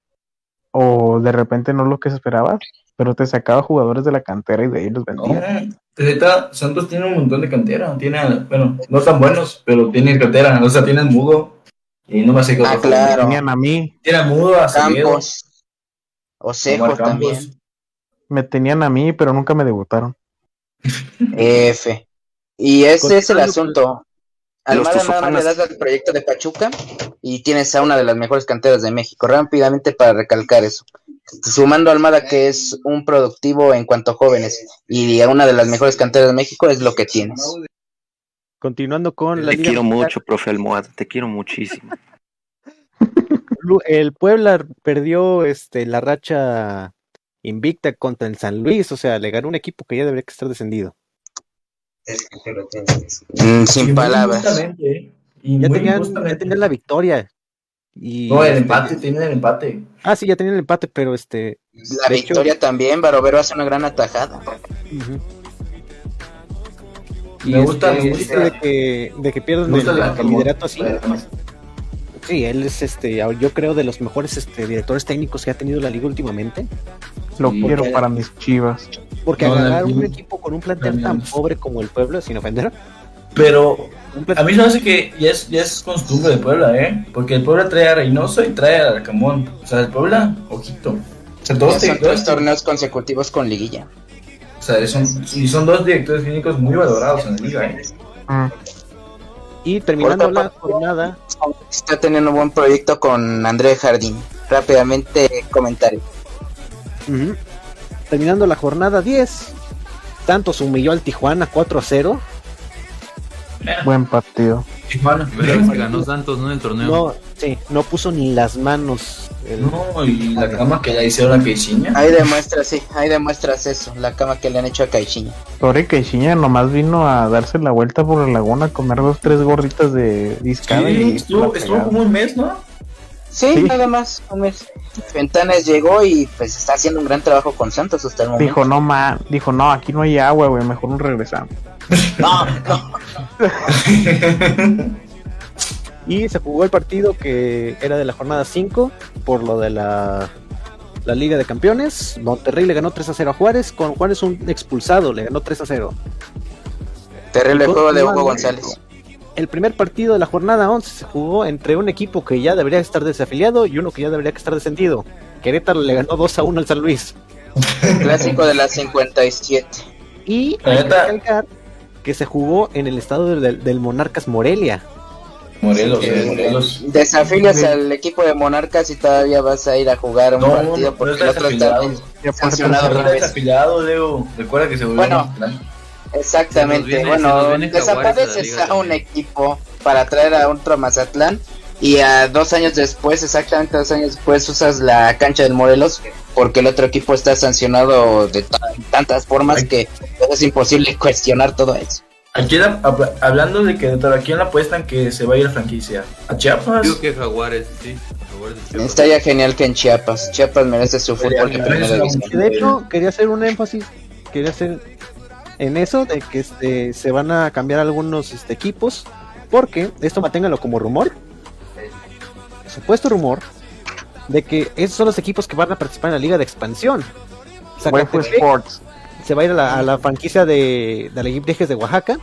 o de repente no lo que se esperaba, pero te sacaba jugadores de la cantera y de ahí los No, vendía. ahorita Santos tiene un montón de cantera. Tiene, bueno, no tan buenos, pero tienen cantera. O sea, tienen mudo. Y no me sé qué Ah, claro. Tenían a mí, Tienen mudo a Campos. Osejo también. Me tenían a mí, pero nunca me debutaron. F. Y ese es el asunto. Almada nada más le das al proyecto de Pachuca y tienes a una de las mejores canteras de México. Rápidamente para recalcar eso. Sumando a Almada que es un productivo en cuanto a jóvenes y a una de las mejores canteras de México es lo que tienes. Continuando con la Te Liga quiero Mexicana, mucho, profe Almohada. Te quiero muchísimo. [laughs] El Puebla perdió este, la racha invicta contra el San Luis, o sea, le ganó un equipo que ya debería estar descendido. Mm, sin Y palabras. ¿eh? Y Ya tenían, ya tenían la victoria. Y, No, el este, empate, tienen el empate. Ah, sí, ya tenían el empate, pero este. La hecho- victoria también, Barovero hace una gran atajada. ujú. Me Y gusta, este, me gusta. de que, de que pierdan Me gusta el, el liderato así. Además. Sí, él es este, yo creo de los mejores este, directores técnicos que ha tenido la liga últimamente. Lo Sí. quiero para mis chivas. Porque No, agarrar un equipo con un plantel tan pobre como el pueblo, sin ofender, Pero a mí se me hace que ya es, ya es costumbre de Puebla, ¿eh? Porque el Puebla trae a Reynoso y trae a Arcamón. O sea, el Puebla, ojito. O sea, dos, son dos- torneos consecutivos con liguilla. o sea, son, y son dos directores clínicos muy valorados en la liga, ¿eh? Mm. Y terminando Por la parte- jornada, Está teniendo un buen proyecto con André Jardín. Rápidamente comentario. terminando la jornada 10, Santos humilló al Tijuana 4 a 0. Buen partido. Tijuana. ¿Verdad que ganó Santos, no? En el torneo. No, sí, no puso ni las manos. el- No, y la cama que le hicieron a Queiciña. Ahí demuestras, sí, ahí demuestras eso, la cama que le han hecho a Caixinha. Sobre que Chiña nomás vino a darse la vuelta por la laguna a comer dos, tres gorditas de discada Sí, y estuvo, estuvo como un mes, ¿no? Sí, Sí. nada más. un mes. Ventanes llegó y pues está haciendo un gran trabajo con Santos hasta el momento. Dijo, no, ma, dijo, no, aquí no hay agua, güey, mejor nos regresamos. [laughs] No, no. [laughs] Y se jugó el partido que era de la jornada 5 por lo de la, la Liga de Campeones. Monterrey le ganó 3 a 0 a Juárez, con Juárez un expulsado, le ganó 3 a 0. Terrible juego de Hugo González. El primer partido de la jornada 11 se jugó entre un equipo que ya debería estar desafiliado y uno que ya debería estar descendido. Querétaro le ganó 2 a 1 al San Luis. Clásico de la 57. Y hay que recalcar que se jugó en el estado del, del Monarcas Morelia. Morelos, Eh, Morelos. Desafilias al equipo de Monarcas y todavía vas a ir a jugar un No, partido no porque el otro está sancionado desafiliado, Leo. Recuerda que se volvió Bueno. a Mazatlán. Se Exactamente. bueno, desapareces a un también. equipo para traer a otro Mazatlán y a dos años después, exactamente dos años después, usas la cancha del Morelos porque el otro equipo está sancionado de ta- tantas formas que es imposible cuestionar todo eso. Aquí la- hab- hablando de Querétaro, ¿a quién le apuestan que se va a ir a franquicia? ¿A Chiapas? Digo que Jaguares, sí. Jaguares. Estaría genial que en Chiapas, Chiapas merece su fútbol de primera división. Que de hecho, quería hacer un énfasis, quería hacer en eso de que este, se van a cambiar algunos este, equipos, porque esto manténgalo como rumor, supuesto rumor, de que esos son los equipos que van a participar en la liga de expansión. Zacatepec Sports. Se va a ir a la, a la franquicia de, de la de Oaxaca,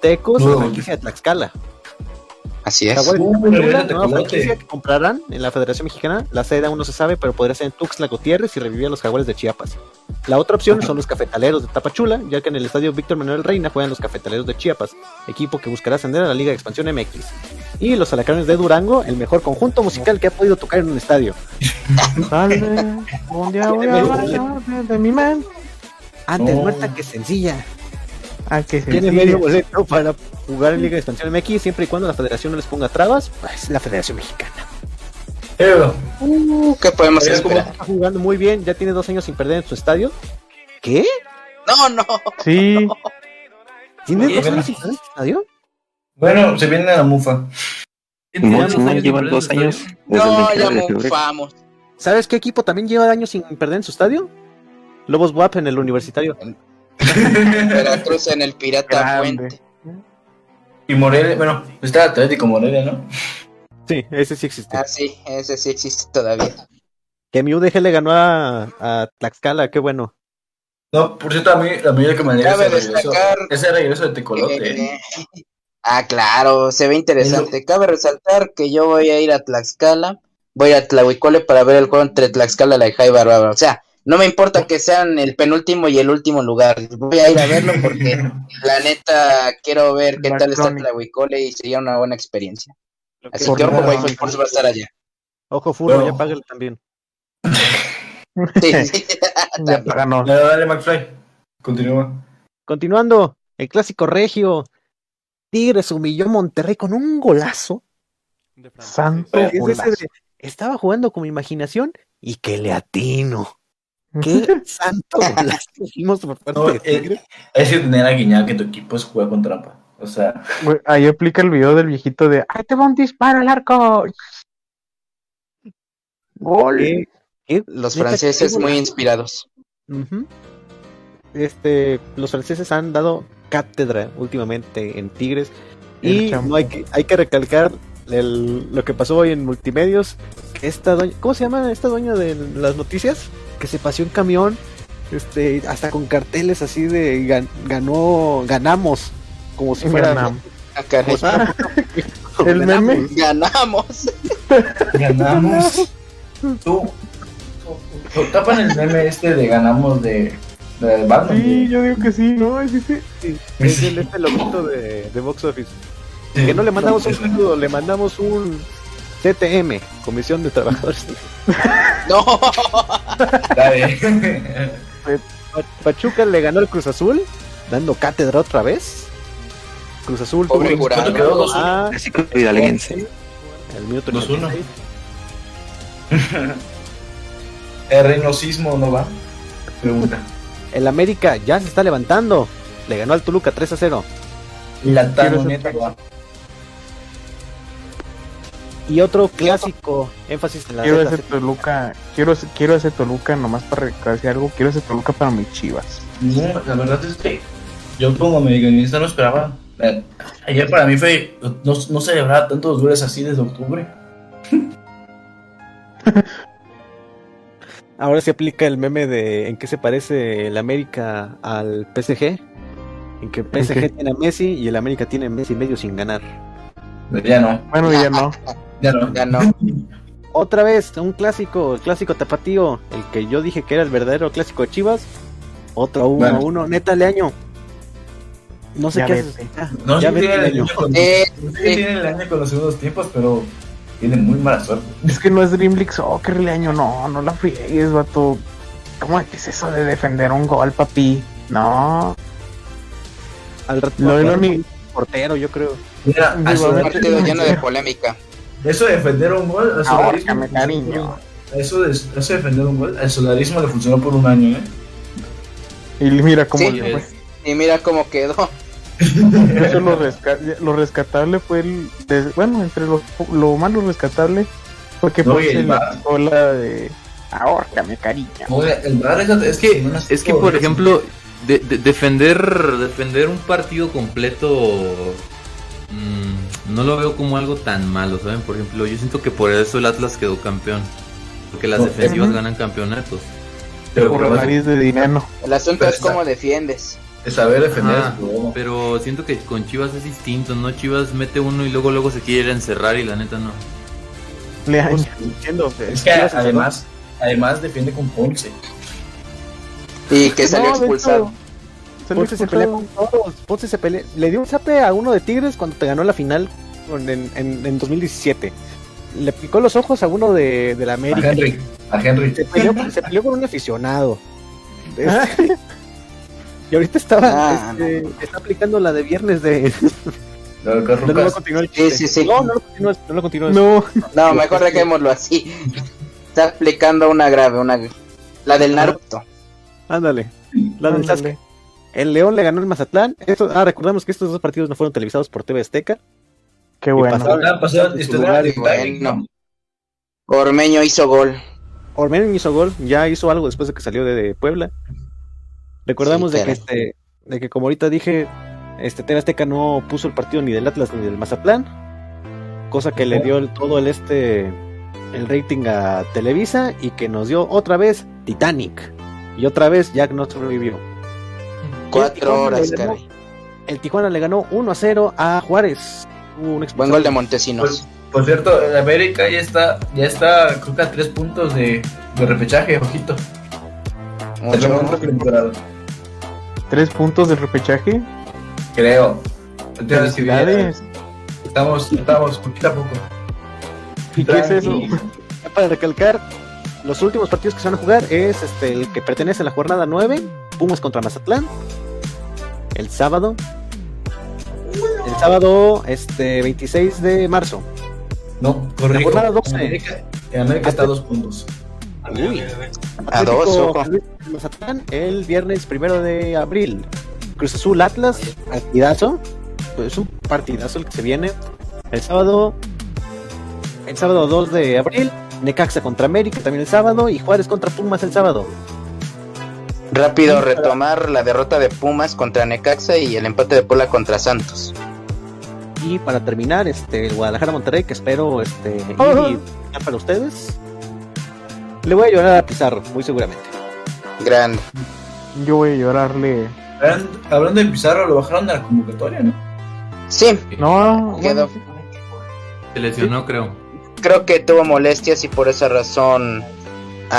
Tecos, la No. franquicia de Tlaxcala. Así es. Jaguares Uh, vete, nueva franquicia que comprarán en la Federación Mexicana. La sede aún no se sabe, pero podría ser en Tuxtla Gutiérrez y revivir a los Jaguares de Chiapas. La otra opción son los Cafetaleros de Tapachula, ya que en el estadio Víctor Manuel Reina juegan los Cafetaleros de Chiapas, equipo que buscará ascender a la Liga de Expansión MX. Y los Alacranes de Durango, el mejor conjunto musical que ha podido tocar en un estadio. [laughs] Salve, un día voy a de mi man. Antes Oh. muerta que sencilla. Ah, que Tiene medio boleto para jugar en Liga de Expansión MX, siempre y cuando la federación no les ponga trabas, pues la Federación Mexicana. Pero, Uh, ¿Qué podemos esperar? Está jugando muy bien, ya tiene dos años sin perder en su estadio. ¿Qué? No, no. Sí, [laughs] ¿Tiene Oye, dos años sin perder en su estadio? bueno, se viene a la mufa. No, ¿Tiene no, años llevan sin dos perder en años. No, 29 ya mufamos. ¿Sabes qué equipo también lleva años sin perder en su estadio? Lobos WAP en el universitario. [laughs] Veracruz en el Pirata Grande. Puente. Y Morelia, bueno, está Atlético Morelia, ¿no? Sí, ese sí existe. Ah, sí, ese sí existe todavía. Que mi UDG le ganó a, a Tlaxcala, qué bueno. No, por cierto, a mí la medida que me alegra Cabe es el regreso, destacar ese regreso de Tecolote. ¿eh? Eh, [laughs] Ah, claro, se ve interesante. Cabe resaltar que yo voy a ir a Tlaxcala, voy a Tlahuicole para ver el juego entre Tlaxcala y la Jai Barbara. O sea, no me importa que sean el penúltimo y el último lugar. Voy a ir a verlo porque [laughs] la neta quiero ver qué La tal está. Tlahuicole y sería una buena experiencia. Así que ojo. Wi-Fi Sports va a estar allá. Ojo, Furro, Bueno. ya págale también. Sí, sí. [laughs] [laughs] ya. Dale, dale, McFly. Continúa. Continuando, el clásico regio. Tigres humilló a Monterrey con un golazo. De. Santo Es ese golazo. de, estaba jugando con mi imaginación y que le atino. Qué [laughs] santo hicimos por parte No, de Tigres. eh, es que tener a Guiñac que tu equipo es jugar con trampa. O sea, Güey, ahí aplica el video del viejito de ¡Ahí te va un disparo al arco! ¡Gol! Qué- qué- Los franceses qué muy inspirados. Este, los franceses han dado cátedra últimamente en Tigres y no hay que hay que recalcar el- lo que pasó hoy en multimedios. Esta doña, ¿cómo se llama esta doña de las noticias? Que se paseó en camión, este, hasta con carteles así de gan- ganó, ganamos, como si fuera Ganamos. Ah, [laughs] El ganamos. meme. Ganamos. ganamos. [laughs] Tú, tapan el meme este de ganamos de, de Batman. Sí, yo digo que sí, ¿no? Sí, es el este loguito de, de Box Office. Que no le mandamos un saludo, le mandamos un CTM, Comisión de Trabajadores. [laughs] No. Pachuca le ganó al Cruz Azul, dando cátedra otra vez. Cruz Azul tuvo. ¿Cuánto quedó? ¿Dos a el minuto 2-1. 86. ¿El reinosismo no va? Pregunta. El América ya se está levantando. Le ganó al Toluca 3 a 0. La va. Y otro clásico, énfasis en la Quiero ese Toluca, quiero, quiero ese Toluca nomás para decir algo, quiero ese Toluca para mis chivas. No, la verdad es que yo como americanista no esperaba. Eh, Ayer para mí fue. No, no celebraba tantos goles así desde octubre. [laughs] Ahora se aplica el meme de en qué se parece el América al PSG. En que PSG tiene a Messi y el América tiene a Messi medio sin ganar. Pero ya no. Bueno, ya no. [laughs] Ya no. Ganó. Otra vez, un clásico, el clásico tapatío, el que yo dije que era el verdadero clásico de Chivas. Otro 1 Bueno. a 1, neta Leaño. No sé Ya qué haces. Ah, No ya sé vete, tiene el Leaño. año con, Eh, no tiene el año con los segundos tiempos, pero tiene muy mala suerte. Es que no es Dream League Soccer, Leaño, no, no la friegues, vato. ¿Cómo es que es eso de defender un gol, papi? No. Al rato Lo- lo ni- portero, yo creo. Mira, Digo, a su- Partido lleno de polémica. Eso de defender un gol, al solarismo. cariño. Eso de, eso de defender un gol, al solarismo le funcionó por un año, ¿eh? Y mira cómo Sí. le fue. Y mira cómo quedó. [laughs] Hecho, lo, resca- lo rescatable fue el. de- bueno, entre lo, lo malo rescatable fue que No, el la de. Ahórcame, cariño. Oye, el VAR es, es que, es que por ejemplo, de- de- defender, defender un partido completo mm, no lo veo como algo tan malo, ¿saben? Por ejemplo, yo siento que por eso el Atlas quedó campeón. Porque las defensivas ganan campeonatos. pero Por por la nariz de dinero. El asunto Pero es cómo defiendes. de saber defender Ajá, es pero siento que con Chivas es distinto, ¿no? Chivas mete uno y luego luego se quiere encerrar y la neta no. Diciendo que Es que además, además defiende con Ponce. Y que salió No, expulsado. Ponce se pelea con todos. Ponce se pelea. Le dio un zape a uno de Tigres cuando te ganó la final en, en, en 2017. Le picó los ojos a uno de, de la A América. Henry. A Henry. Se peleó, se peleó con un aficionado. Este, [laughs] y ahorita estaba Ah, este, está aplicando la de viernes de. De No, no lo Lucas. continúa el Sí, chiste. sí, sí. No, no lo continúes, no lo continúes. No, [laughs] No, mejor dejémoslo así. Está aplicando una grave, una la del Naruto. Ándale. La del Sasuke. El León le ganó el Mazatlán. Esto, ah, recordamos que estos dos partidos no fueron televisados por TV Azteca. Qué bueno. pasaron- pasaron- estuvieron lugar, bueno. ¿no? Ormeño hizo gol. Ormeño hizo gol, ya hizo algo después de que salió de, de Puebla. Recordamos Sí, de que este, de que como ahorita dije, este TV Azteca no puso el partido ni del Atlas ni del Mazatlán, cosa que le dio el- todo el este el rating a Televisa y que nos dio otra vez Titanic y otra vez Jack no sobrevivió. Cuatro horas, le ganó- caray. El Tijuana le ganó 1 a 0 a Juárez. Un Buen gol de Montesinos. Pues, por cierto, el América ya está, ya está, creo que a tres puntos de, de repechaje, ojito. Tres puntos de temporada. Tres puntos del repechaje. Creo. Ahorita Felicidades. Estamos, estamos poquito a poco. ¿Y qué es eso? Para recalcar, los últimos partidos que se van a jugar es este el que pertenece a la jornada 9, Pumas contra Mazatlán, el sábado. El sábado este 26 de marzo. No, La corrijo. jornada 12. América, está a dos puntos. Uy. A dos, ojo. Mazatlán, el viernes primero de abril. Cruz Azul Atlas, partidazo. Pues es un partidazo el que se viene. El sábado, el sábado 2 de abril, Necaxa contra América también el sábado y Juárez contra Pumas el sábado. Rápido retomar la derrota de Pumas contra Necaxa y el empate de Puebla contra Santos. Y para terminar, este, el Guadalajara Monterrey, que espero este, ir Ajá. y para ustedes. Le voy a llorar a Pizarro, muy seguramente. Grande. Yo voy a llorarle. Hablan- Hablando de Pizarro, lo bajaron de la convocatoria, ¿no? Sí, No, quedó. Se lesionó, creo. Creo que tuvo molestias y por esa razón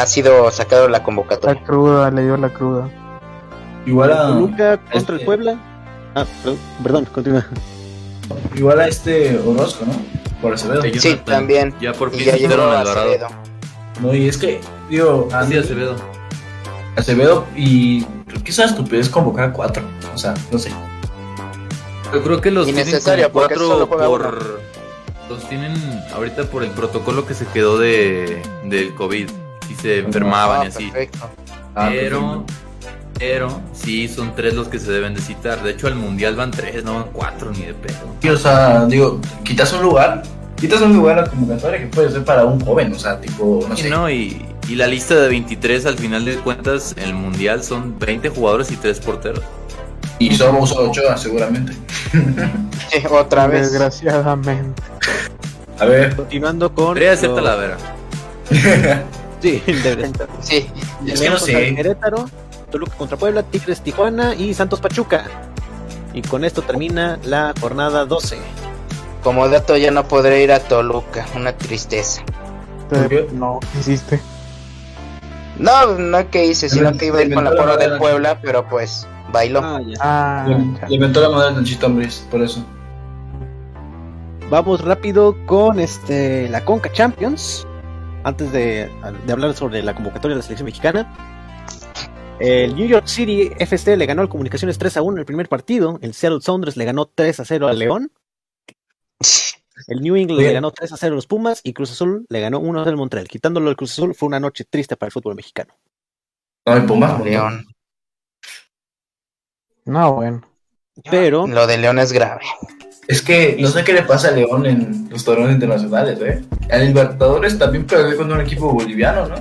ha sido sacado la convocatoria. la cruda, le dio la cruda. Igual a, Toluca contra este- el Puebla. Ah, perdón, perdón, continúa. igual a este Orozco, ¿no? Por Acevedo. Sí, también. Ya por fin ya llegó a Alvarado. Acevedo. No, y es que, digo, a sí, mí- Acevedo. Acevedo y creo que esa estupidez convocar a cuatro. O sea, no sé. Yo creo que los tienen como cuatro por... Los tienen ahorita por el protocolo que se quedó de del COVID. Y se enfermaban Ah, y así. perfecto. Ah, pero, perfecto. pero, sí, son tres los que se deben de citar. De hecho, al mundial van tres, no van cuatro ni de pedo. Sí, o sea, digo, quitas un lugar, quitas un lugar a la convocatoria que puede ser para un joven, o sea, tipo, no sé. no, y, y la lista de 23 al final de cuentas, el mundial son 20 jugadores y tres porteros. Y solo uso Ochoa, seguramente. [laughs] Otra vez. Desgraciadamente. A ver, Continuando con. Debería ser los- Talavera. [laughs] Sí, [laughs] ser. Sí, es que no sé. Querétaro, Toluca contra Puebla, Tigres Tijuana y Santos Pachuca. Y con esto termina la jornada 12. como dato ya no podré ir a Toluca. Una tristeza. No, ¿qué hiciste? No, no que hice, sino que iba a ir con la porra de madera. Puebla, pero pues bailó. Ah, ya. Ah, Le, ya. le inventó la madre del Nachito Ambriz, por eso. Vamos rápido con este la Conca Champions. Antes de, de hablar sobre la convocatoria de la selección mexicana. El New York City FC le ganó al Comunicaciones 3 a 1 en el primer partido. El Seattle Sounders le ganó 3 a 0 al León. El New England Bien. le ganó 3 a 0 a los Pumas. Y Cruz Azul le ganó 1 a 0 al Montreal. Quitándolo al Cruz Azul fue una noche triste para el fútbol mexicano. No, el Pumas. León. No, bueno. Pero Lo de León es grave. Es que no sé qué le pasa a León en los torneos internacionales, ¿eh? El Libertadores también perdió con un equipo boliviano, ¿no?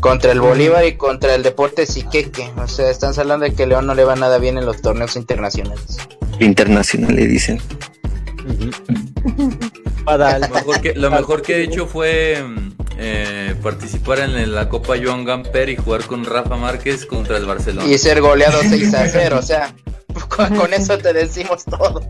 Contra el Bolívar y contra el Deportes Iqueque. O sea, están hablando de que León no le va nada bien en los torneos internacionales. Internacional le dicen. para Lo mejor que, lo mejor que he hecho fue eh, participar en la Copa Joan Gamper y jugar con Rafa Márquez contra el Barcelona. Y ser goleado 6 a 0. O sea, [laughs] con, con eso te decimos todo.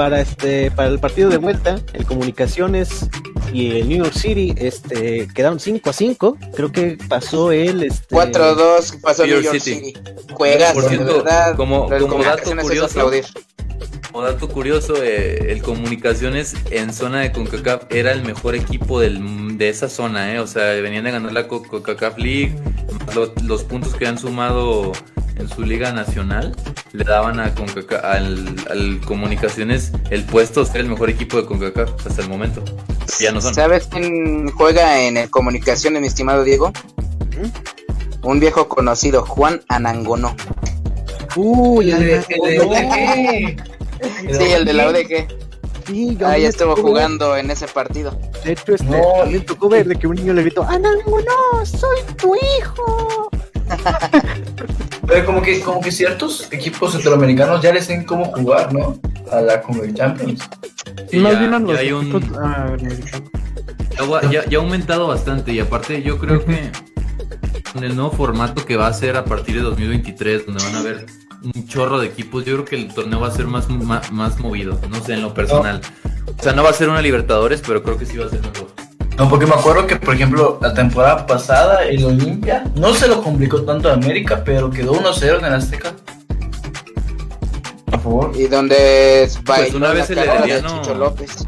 Para este para el partido de vuelta, el Comunicaciones y el New York City este quedaron 5 a 5. Creo que pasó el este 4-2 pasó New New York City. City. Juegas, Por de cierto, verdad. como- dato curioso. Como dato curioso, eh, el Comunicaciones en zona de CONCACAF era el mejor equipo del, de esa zona, eh. O sea, venían de ganar la Co- CONCACAF League, los puntos que han sumado en su liga nacional le daban a CONCACAF, al, al Comunicaciones el puesto de ser el mejor equipo de CONCACAF hasta el momento. Ya no son. ¿Sabes quién juega en el Comunicaciones, mi estimado Diego? Un viejo conocido, Juan Anangonó. Uy, El de- el de no, UDG. Sí, el de la UDG. sí, yo estuvo ver- jugando en ese partido. De hecho, este, No. también tocó ver de que un niño le gritó, Anango, no, soy tu hijo. Pero como que, como que ciertos equipos centroamericanos ya les saben cómo jugar, ¿no? A la Conference Champions. Sí, Más ya- bien hay un- ah. Ya, ya- ha aumentado bastante y aparte yo creo que con el nuevo formato que va a ser a partir de 2023, donde van a haber un chorro de equipos, yo creo que el torneo va a ser más, más, más movido, no sé, en lo personal. O sea, no va a ser una Libertadores, pero creo que sí va a ser mejor. No, porque me acuerdo que, por ejemplo, la temporada pasada el Olimpia no se lo complicó tanto a América, pero quedó 1-0 en el Azteca. Por favor. Y donde bailó Pues una vez el Herediano- López.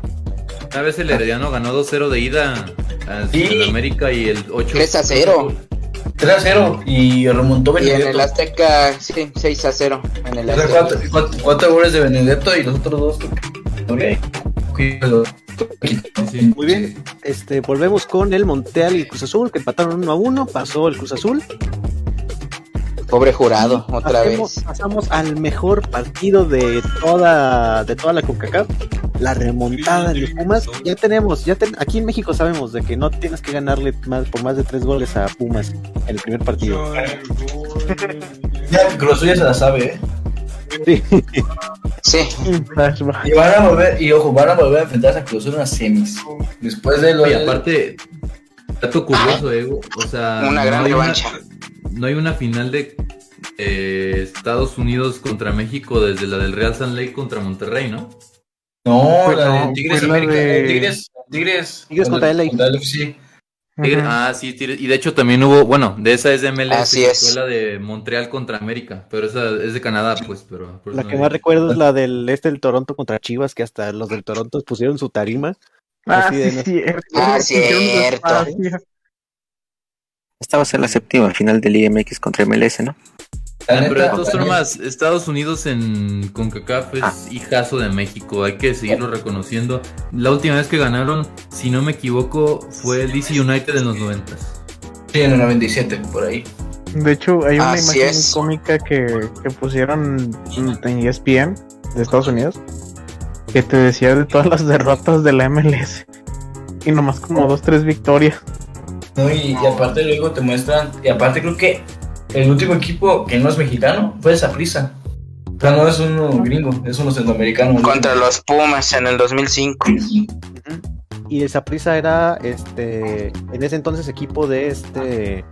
Una vez el Herediano ganó 2-0 de ida a Sí. América y el 8 3 a 0. 3-0 y remontó Y en el Benedetto. Azteca, sí, 6 a 0. En el Azteca. cuatro, cuatro- cuatro goles de Benedetto y los otros dos. Ok. Cuídalo. Sí. Muy bien, este, volvemos con el Monteal y Cruz Azul, que empataron 1 a 1, pasó el Cruz Azul. Pobre jurado, otra vez. Pasamos al mejor partido de toda, de toda la CONCACAF, la remontada de Pumas. Ya tenemos, ya ten- aquí en México sabemos de que no tienes que ganarle más por más de tres goles a Pumas en el primer partido. [laughs] Ya, Cruz Azul ya se la sabe, ¿eh? Sí. Sí. Y van a volver, y ojo, van a volver a enfrentarse a Cruz en las semis. Después de lo Y aparte, dato curioso, Ego, o sea, una gran no hay revancha. no hay una final de eh, Estados Unidos contra México desde la del Real San Lake contra Monterrey, ¿no? No, Fue- la de Tigres fue la América. de- eh, Tigres, Tigres. Tigres contra LA. sí. Tigre-. Ah, sí, Tigre- y de hecho también hubo, bueno, de esa es de MLS, Así que es. fue la de Montreal contra América, pero esa es de Canadá, pues, pero... por La que no- más recuerdo es la del este del Toronto contra Chivas, que hasta los del Toronto pusieron su tarima. Ah, Así sí, de, ¿no? cierto. Ah, cierto. Esta va a ser la séptima final del IMX contra MLS, ¿no? La Ah, pero de todas formas, Estados Unidos en CONCACAF es Ah. hijazo de México, hay que seguirlo reconociendo. La última vez que ganaron, si no me equivoco, fue el DC United en los 90. Sí, en el 97, por ahí. De hecho, hay una Así imagen es. cómica que, que pusieron en E ESPN de Estados Unidos que te decía de todas las derrotas de la MLS y nomás como dos, tres victorias. No, y, y aparte luego te muestran, y aparte creo que el último equipo que no es mexicano fue el Saprissa. O sea, no es uno gringo, es uno centroamericano. contra los Pumas en el 2005. Y el Saprissa era este en ese entonces equipo de este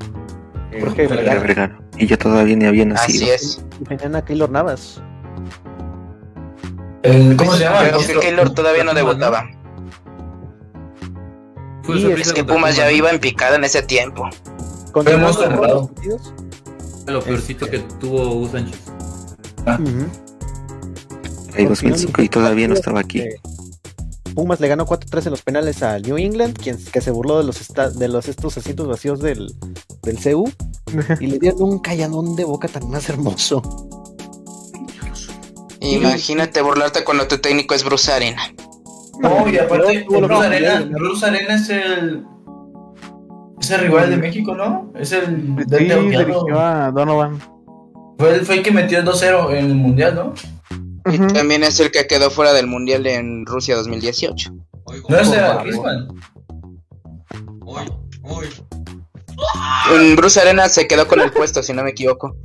Jorge Vergara. Vergara Vergara. Y yo todavía ni había nacido. Así es. y tenían a Keylor Navas. El- ¿Cómo se llama? Creo que Keylor todavía no debutaba. Y Es que contra Pumas ya iba en picada en ese tiempo. Con los partidos. Lo peorcito que tuvo Hugo Sánchez. Ujú. Hay 2005 y todavía no estaba aquí. Eh, Pumas le ganó 4-3 en los penales a New England, quien que se burló de los esta- de los estos asientos vacíos del, del CU y le dieron un calladón de boca tan más hermoso. Imagínate burlarte cuando tu técnico es Bruce Arena. No, y aparte, Bruce Arena. Bruce Arena es el. Es el rival de México, ¿no? Es el. Sí, dirigió a Donovan. Fue el, fue el que metió el 2-0 en el mundial, ¿no? Y también es el que quedó fuera del Mundial en Rusia 2018. No es Por el favor. Griezmann. En Bruce Arena se quedó con el puesto, si no me equivoco.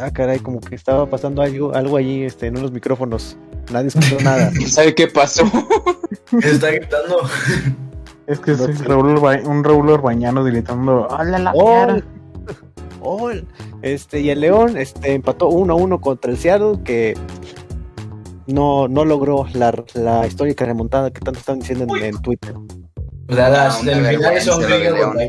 Ah, caray, como que estaba pasando algo, algo allí este, en unos micrófonos. Nadie escuchó nada. [laughs] ¿Sabe qué pasó? Está gritando. Es que es sé. Raúl, Orba- un Raúl Orbañano gritando ¡Hola la ¡Gol! ¡Gol! Este, y el León este, empató 1-1 contra el Seattle, que no, no logró la, la histórica remontada que tanto están diciendo en, en Twitter. O sea, las semifinales son gringo contra.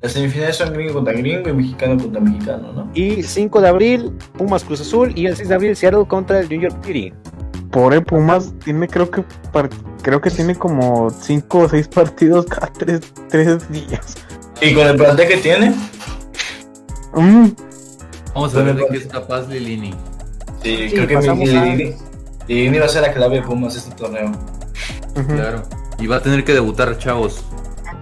Las semifinales son gringo contra gringo y mexicano contra mexicano, ¿no? Y 5 de abril, Pumas Cruz Azul. Y el 6 de abril, Seattle contra el New York City. Pobre Pumas tiene creo que par- creo que tiene como cinco o seis partidos cada tres, tres días. Y con el plantel que tiene, Mm, Vamos a ver de qué es capaz Lilini. sí, Sí, creo que Lilini Lilini va a ser la clave de Pumas este torneo. Claro. Y va a tener que debutar chavos.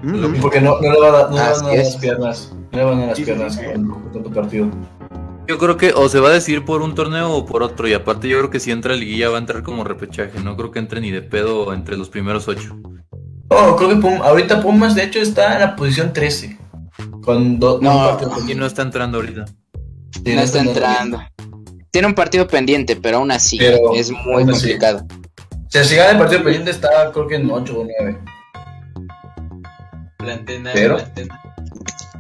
Mm. Porque no, no le van a dar, no le van a dar las piernas. No le van a dar las piernas sí. con, con tanto partido. Yo creo que o se va a decidir por un torneo o por otro. Y aparte yo creo que si entra a liguilla va a entrar como repechaje. No creo que entre ni de pedo entre los primeros ocho. Oh, creo que Pum- ahorita Pumas de hecho está en la posición 13. Con dos No. un partido Y no está entrando ahorita. Sí, No está entrando. Tiene un partido pendiente, pero aún así Pero, es muy complicado. Sea, si gana el partido pendiente está creo que en 8 o 9. Pero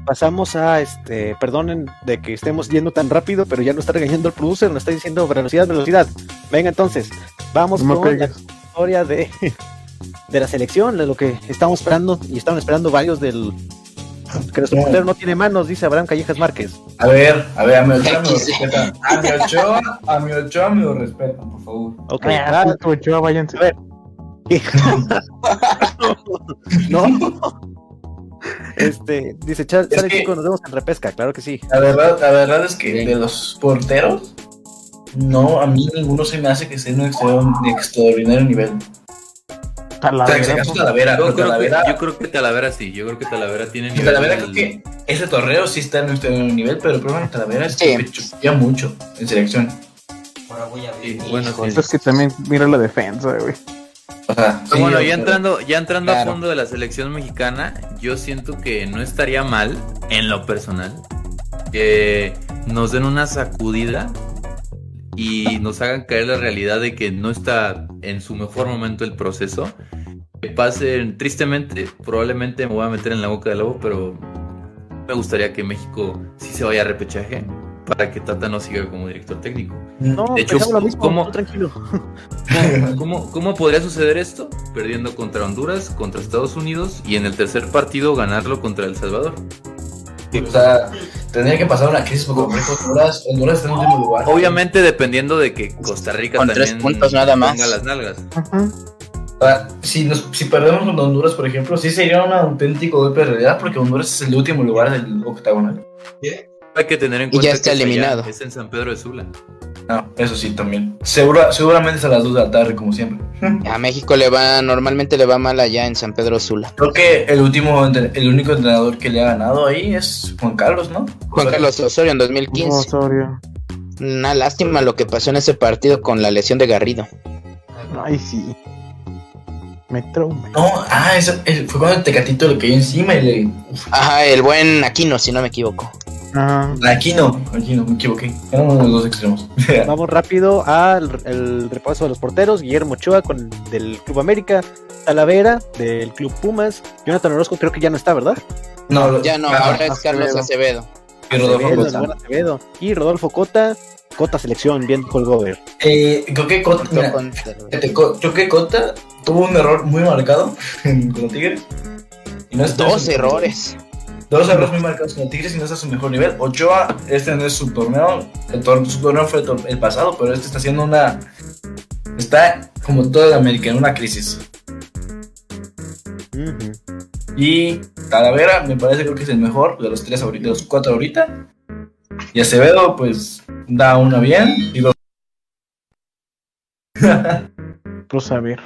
Pasamos a este. Perdonen de que estemos yendo tan rápido, pero ya no está regañando el producer, nos está diciendo velocidad, velocidad. Venga, entonces, vamos No con la historia de, de la selección, de lo que estamos esperando, y estaban esperando varios del. Que nuestro portero no tiene manos, dice Abraham Callejas Márquez. a ver, a ver, a mi Ochoa me lo respetan. A mi Ochoa, a mi Ochoa me lo respetan, por favor. Ok, Ah, ah, puto Ochoa, váyanse. a ver. [laughs] [laughs] no. Este, dice, "Chal- Es sale que- chico, nos vemos en repesca, claro que sí. La verdad, la verdad es que de los porteros, No, a mí ninguno se me hace que sea un extra- de extraordinario nivel. O sea, acaso Talavera, Yo creo, que, Talavera, yo creo que Talavera sí, yo creo que Talavera tiene nivel. Talavera creo que ese torneo sí está en un extraordinario nivel, pero el problema de Talavera es que chupía mucho en selección. Sí, bueno, sí. Es que también mira la defensa, güey. O sea, Pero sí, bueno, ya entrando, ya entrando Claro. a fondo de la selección mexicana, yo siento que no estaría mal, en lo personal, que nos den una sacudida y nos hagan caer la realidad de que no está en su mejor momento el proceso. Que pasen, tristemente, probablemente me voy a meter en la boca del lobo, pero me gustaría que México sí se vaya a repechaje para que Tata no siga como director técnico. No, De hecho, pensamos lo mismo, ¿cómo- tranquilo. ¿Cómo, ¿Cómo podría suceder esto? Perdiendo contra Honduras, contra Estados Unidos y en el tercer partido ganarlo contra El Salvador. O sea, tendría que pasar una crisis por completo. Honduras, Honduras está en último lugar. Obviamente dependiendo de que Costa Rica Con tres también puntos nada más. ponga las nalgas. O sea, si, nos, si perdemos con Honduras, por ejemplo, sí sería un auténtico golpe de realidad porque Honduras es el último lugar del octagonal. Hay que tener en Y cuenta ya está que es allá, eliminado. es en San Pedro de Sula. No, eso sí, también. Seguramente es a las 2 de la tarde, como siempre. A México le va, normalmente le va mal allá en San Pedro Sula. Creo que el último, el único entrenador que le ha ganado ahí es Juan Carlos, ¿no? Juan Carlos Osorio en 2015. Osorio. Una lástima lo que pasó en ese partido con la lesión de Garrido. Ay, sí. Me traumé. No, ah, eso, fue cuando el Tecatito le cayó encima y le. Ajá, el buen Aquino, si no me equivoco. Ah, aquí no, aquí no, me equivoqué. Eran uno de los dos extremos. [laughs] Vamos rápido al el repaso de los porteros. Guillermo Ochoa con, del Club América. Talavera del Club Pumas. Jonathan Orozco creo que ya no está, ¿verdad? no, lo- Ya no, ah, ahora es Carlos Acevedo. y Rodolfo Acevedo, Cota. el buen Acevedo. Y Rodolfo Cota. Cota selección, bien con el Gober. Eh, creo que Cota, mira, creo que Cota tuvo un error muy marcado [laughs] con los Tigres. Y no Dos errores. Dos errores muy marcados con Tigres y no está a su mejor nivel. Ochoa, este no es su torneo. El tor- su torneo fue el, tor- el pasado, pero este está haciendo una. Está como toda la América en una crisis. Y Talavera me parece creo que es el mejor de los tres ahorita, de los cuatro ahorita. Y Acevedo, pues, da una bien. Y dos. pues a ver.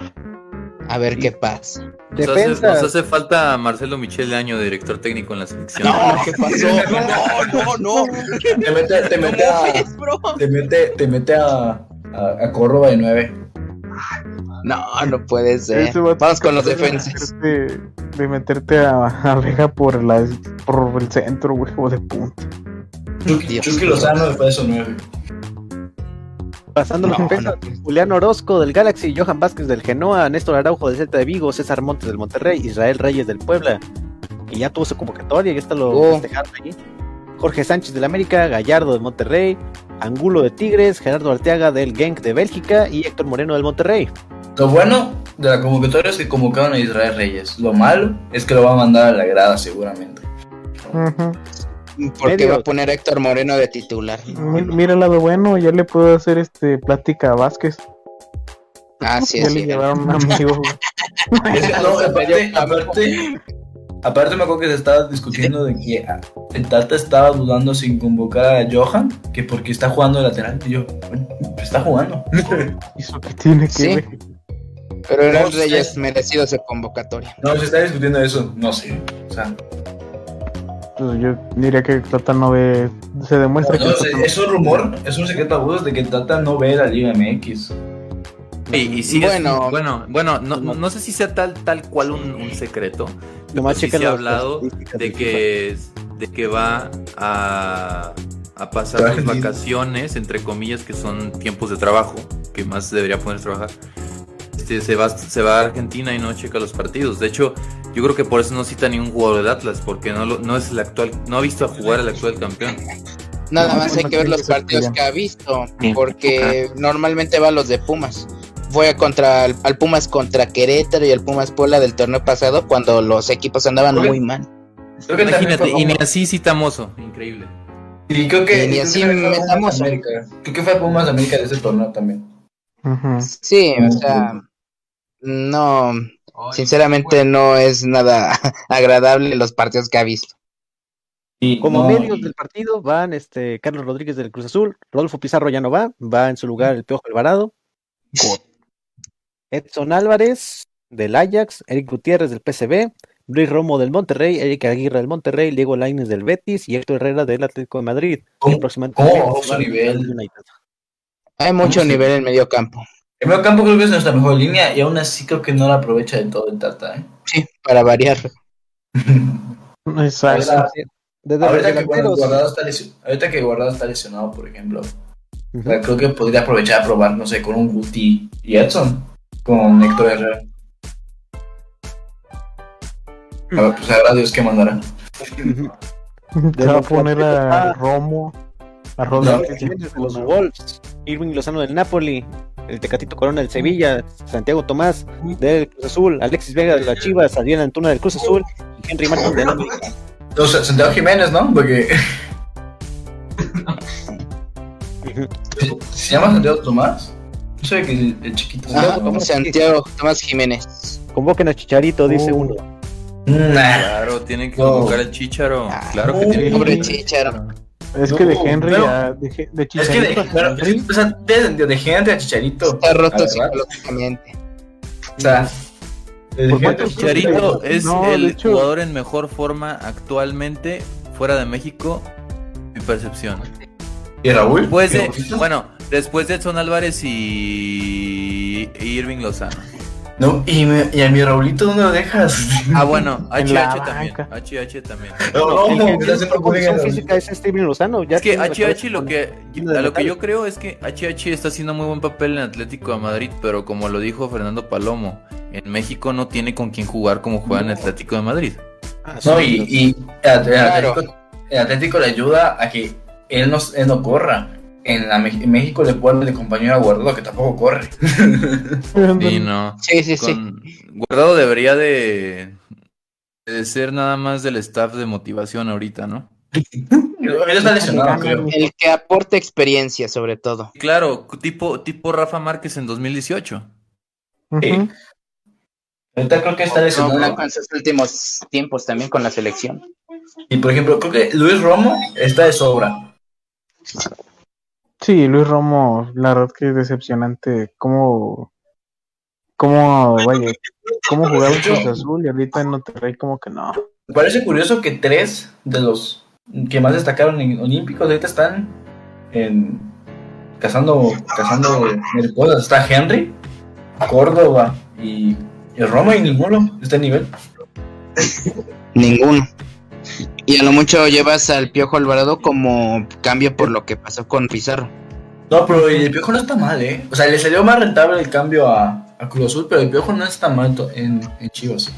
A ver qué pasa. Nos hace, nos hace falta Marcelo Michel de año director técnico en la selección. No, ¿qué pasó? [laughs] No, no, no. Te mete, te mete a. Te mete, te mete a, a, a Córdoba de nueve. No, no puede ser. Vamos con los de defensas. meterte- De meterte a, a Vega por, la, por el centro, güey, o de punta. Chucky. Lozano me parece nueve. Pasando los No, Julián Orozco del Galaxy, Johan Vázquez del Genoa, Néstor Araujo del Celta de Vigo, César Montes del Monterrey, Israel Reyes del Puebla, que ya tuvo su convocatoria, ya está lo Oh. festejaron ahí. Jorge Sánchez del América, Gallardo del Monterrey, Angulo de Tigres, Gerardo Arteaga del Genk de Bélgica y Héctor Moreno del Monterrey. Lo bueno de la convocatoria es que convocaron a Israel Reyes. Lo malo es que lo va a mandar a la grada seguramente. Ujú. Porque Medio. va a poner a Héctor Moreno de titular. Mi- Mira el lado bueno, ya le puedo hacer este plática a Vázquez. Ah, sí, ya sí. le llevaron [laughs] un amigo. güey. Es que, no, [laughs] aparte, aparte, aparte me acuerdo que se estaba discutiendo de que ah, el Tata estaba dudando sin convocar a Johan, que porque está jugando de lateral. Y yo, bueno, pues está jugando. [laughs] ¿Y eso qué tiene que Sí. ver? Pero No sé. Reyes merecido su convocatoria. No, se está discutiendo eso, no sé. O sea, Pues yo diría que Tata no ve. Se demuestra no, que. es, es un rumor, es un secreto a de que Tata no ve la Liga MX. Y, y sí, es- Bueno. bueno, bueno, no, no, no sé si sea tal, tal cual un, un secreto. Nomás sí se ha las hablado de que, de que va a, a pasar bien. vacaciones, entre comillas, que son tiempos de trabajo, que más debería poner a trabajar. Este, se, va, se va a Argentina y no checa los partidos. De hecho, yo creo que por eso no cita ni un jugador del Atlas, porque no, lo- no es el actual, no ha visto a jugar al actual campeón. Nada más hay que ver los partidos que ha visto. Porque normalmente va a los de Pumas. Fue contra el, al Pumas contra Querétaro y el Pumas Puebla del torneo pasado cuando los equipos andaban muy mal. Creo que Imagínate, y ni así citamoso, increíble. Y creo que, Y ni así metamos. América. Creo que fue Pumas América de ese torneo también. Sí, o sea, no, sinceramente no es nada [laughs] agradable los partidos que ha visto. Y Como no, medios y- del partido van este Carlos Rodríguez del Cruz Azul, Rodolfo Pizarro ya no va, va en su lugar el Piojo Alvarado, Edson Álvarez del Ajax, Eric Gutiérrez del PCB, Luis Romo del Monterrey, Eric Aguirre del Monterrey, Diego Lainez del Betis y Héctor Herrera del Atlético de Madrid. Hay mucho nivel en medio campo. El medio campo creo que es nuestra mejor línea y aún así creo que no la aprovecha del todo el Tata. ¿eh? Sí, para variar. [laughs] Exacto. Ahorita- Desde los ahorita, que, Guardado está lesio- ahorita que Guardado está lesionado, por ejemplo, o ujú, sea, creo que podría aprovechar a probar, no sé, con un Guti y Edson, con Héctor Herrera. A ver, pues sabrá Dios qué mandará. Te va a poner a Romo, a Rodríguez. De los Wolves, Irving Lozano del Napoli, el Tecatito Corona del Sevilla, Santiago Tomás del Cruz Azul, Alexis Vega de la Chivas, Adrián Antuna del Cruz Azul y Henry Martin del América. Sea, Santiago Jiménez, ¿no? Porque se llama Santiago Tomás. No sé que el, el chiquito. Ajá, Santiago Tomás. Santiago Tomás Jiménez. Convoquen a Chicharito, dice Oh. uno. Nah. Claro, tienen que convocar al Chicharo. Claro que tienen que Pobre convocar. Chicharo. Es que de Henry pero- a de, de Es que de, Chicharito Henry, o sea, de, de, de gente a Chicharito. Está roto psicológicamente. O sea, de ¿Por gente- cuántos Chicharito es No, el hecho- jugador en mejor forma actualmente fuera de México. Mi percepción. ¿Y Raúl? Después ¿Y de, bueno, después de Edson Álvarez y, y Irving Lozano. No, y, me- y a mi Raulito, ¿dónde lo dejas? [laughs] Ah, bueno, [laughs] En la HH también. HH también. No, no, condición bullying, física es Irving Lozano. Ya Es que HH lo que a lo que yo creo es que HH está haciendo muy buen papel en Atlético de Madrid, pero como lo dijo Fernando Palomo, en México no tiene con quién jugar como juega en Atlético de Madrid. Ah, No, y, y el, Claro. Atlético, el Atlético le ayuda a que él no, él no corra. En, la, en México le ponen de compañero a Guardado que tampoco corre. [laughs] Sí, no. Sí, sí, sí. Guardado debería de, de ser nada más del staff de motivación ahorita, ¿no? Él está lesionado, creo. El que aporta experiencia, sobre todo. Claro, tipo, tipo Rafa Márquez en 2018. Ujú. Ahorita creo que está No, lesionado. con sus últimos tiempos también con la selección. Y por ejemplo, creo que Luis Romo está de sobra. Sí, Luis Romo, la verdad que es decepcionante cómo, cómo, vaya, cómo jugaba en Cruz Azul y ahorita en Monterrey como que no. Me parece curioso que tres de los que más destacaron en Olímpicos ahorita están en cazando, cazando mariposas. Está Henry, Córdoba y, y Romo y ninguno está a nivel. Ninguno. Y a lo mucho llevas al Piojo Alvarado como cambio por lo que pasó con Pizarro. No, pero el Piojo no está mal, ¿eh? O sea, le salió más rentable el cambio a, a Cruz Azul, pero el Piojo no está mal en, en Chivas.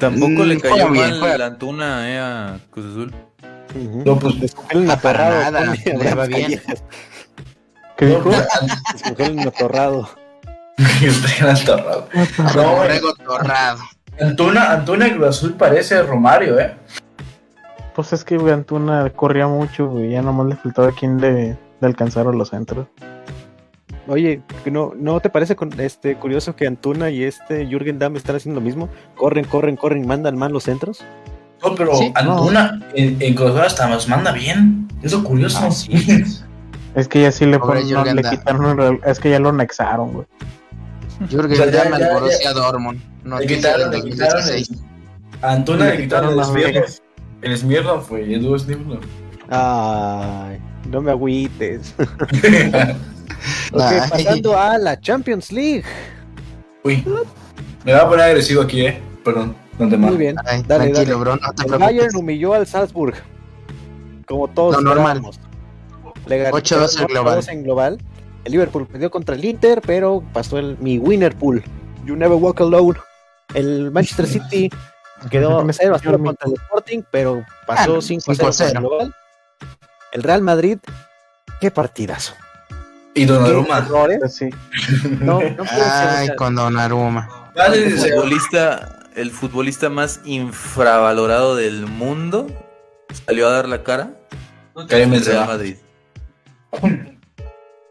Tampoco Mm, le cayó bien, mal la Antuna eh, a Cruz Azul. No, pues, El atorrado. nada, le va bien. [laughs] ¿Qué dijo? [laughs] el atorrado. está atorrado. No, torrado. Antuna, Antuna Cruz Azul parece Romario, ¿eh? Pues es que güey, Antuna corría mucho, güey, ya nomás le faltaba quien le, le alcanzara los centros. Oye, ¿no, ¿no te parece con, este curioso que Antuna y este Jürgen Damm están haciendo lo mismo? Corren, corren, corren, mandan mal los centros. No, pero Sí, Antuna en, en Cruz hasta nos manda bien. Eso es curioso. Ah, sí. Es que ya sí le, Pobre ponen- no, le quitaron, el- es que ya lo anexaron, güey. Jürgen O sea, ya- Damm al Borussia Dortmund. Le Noticia quitaron, le quitaron el, 2016. a Antuna le Le quitaron el quitaron la Smirnoff. El Smirnoff fue Edu Smirnoff. Ay, no me agüites. [laughs] Ok, Ay. pasando a la Champions League. Uy, me voy a poner agresivo aquí, ¿eh? Perdón, no te Muy bien, Ay, dale, dale. bro, no te El. Bayern humilló al Salzburg. Como todos Lo normal. Le ganó 8-2 en global. 8-2 en global. El Liverpool perdió contra el Inter, pero pasó el mi winner pool. You never walk alone. El Manchester City quedó Me 0 a 0 mi- contra el Sporting, pero pasó Ah, 5 a 0 5-0. contra el global. El Real Madrid, qué partidazo. Y Donnarumma. Pues sí. No, no ser, Ay, con Donnarumma. El futbolista, el futbolista más infravalorado del mundo salió a dar la cara. Karim Real. Madrid.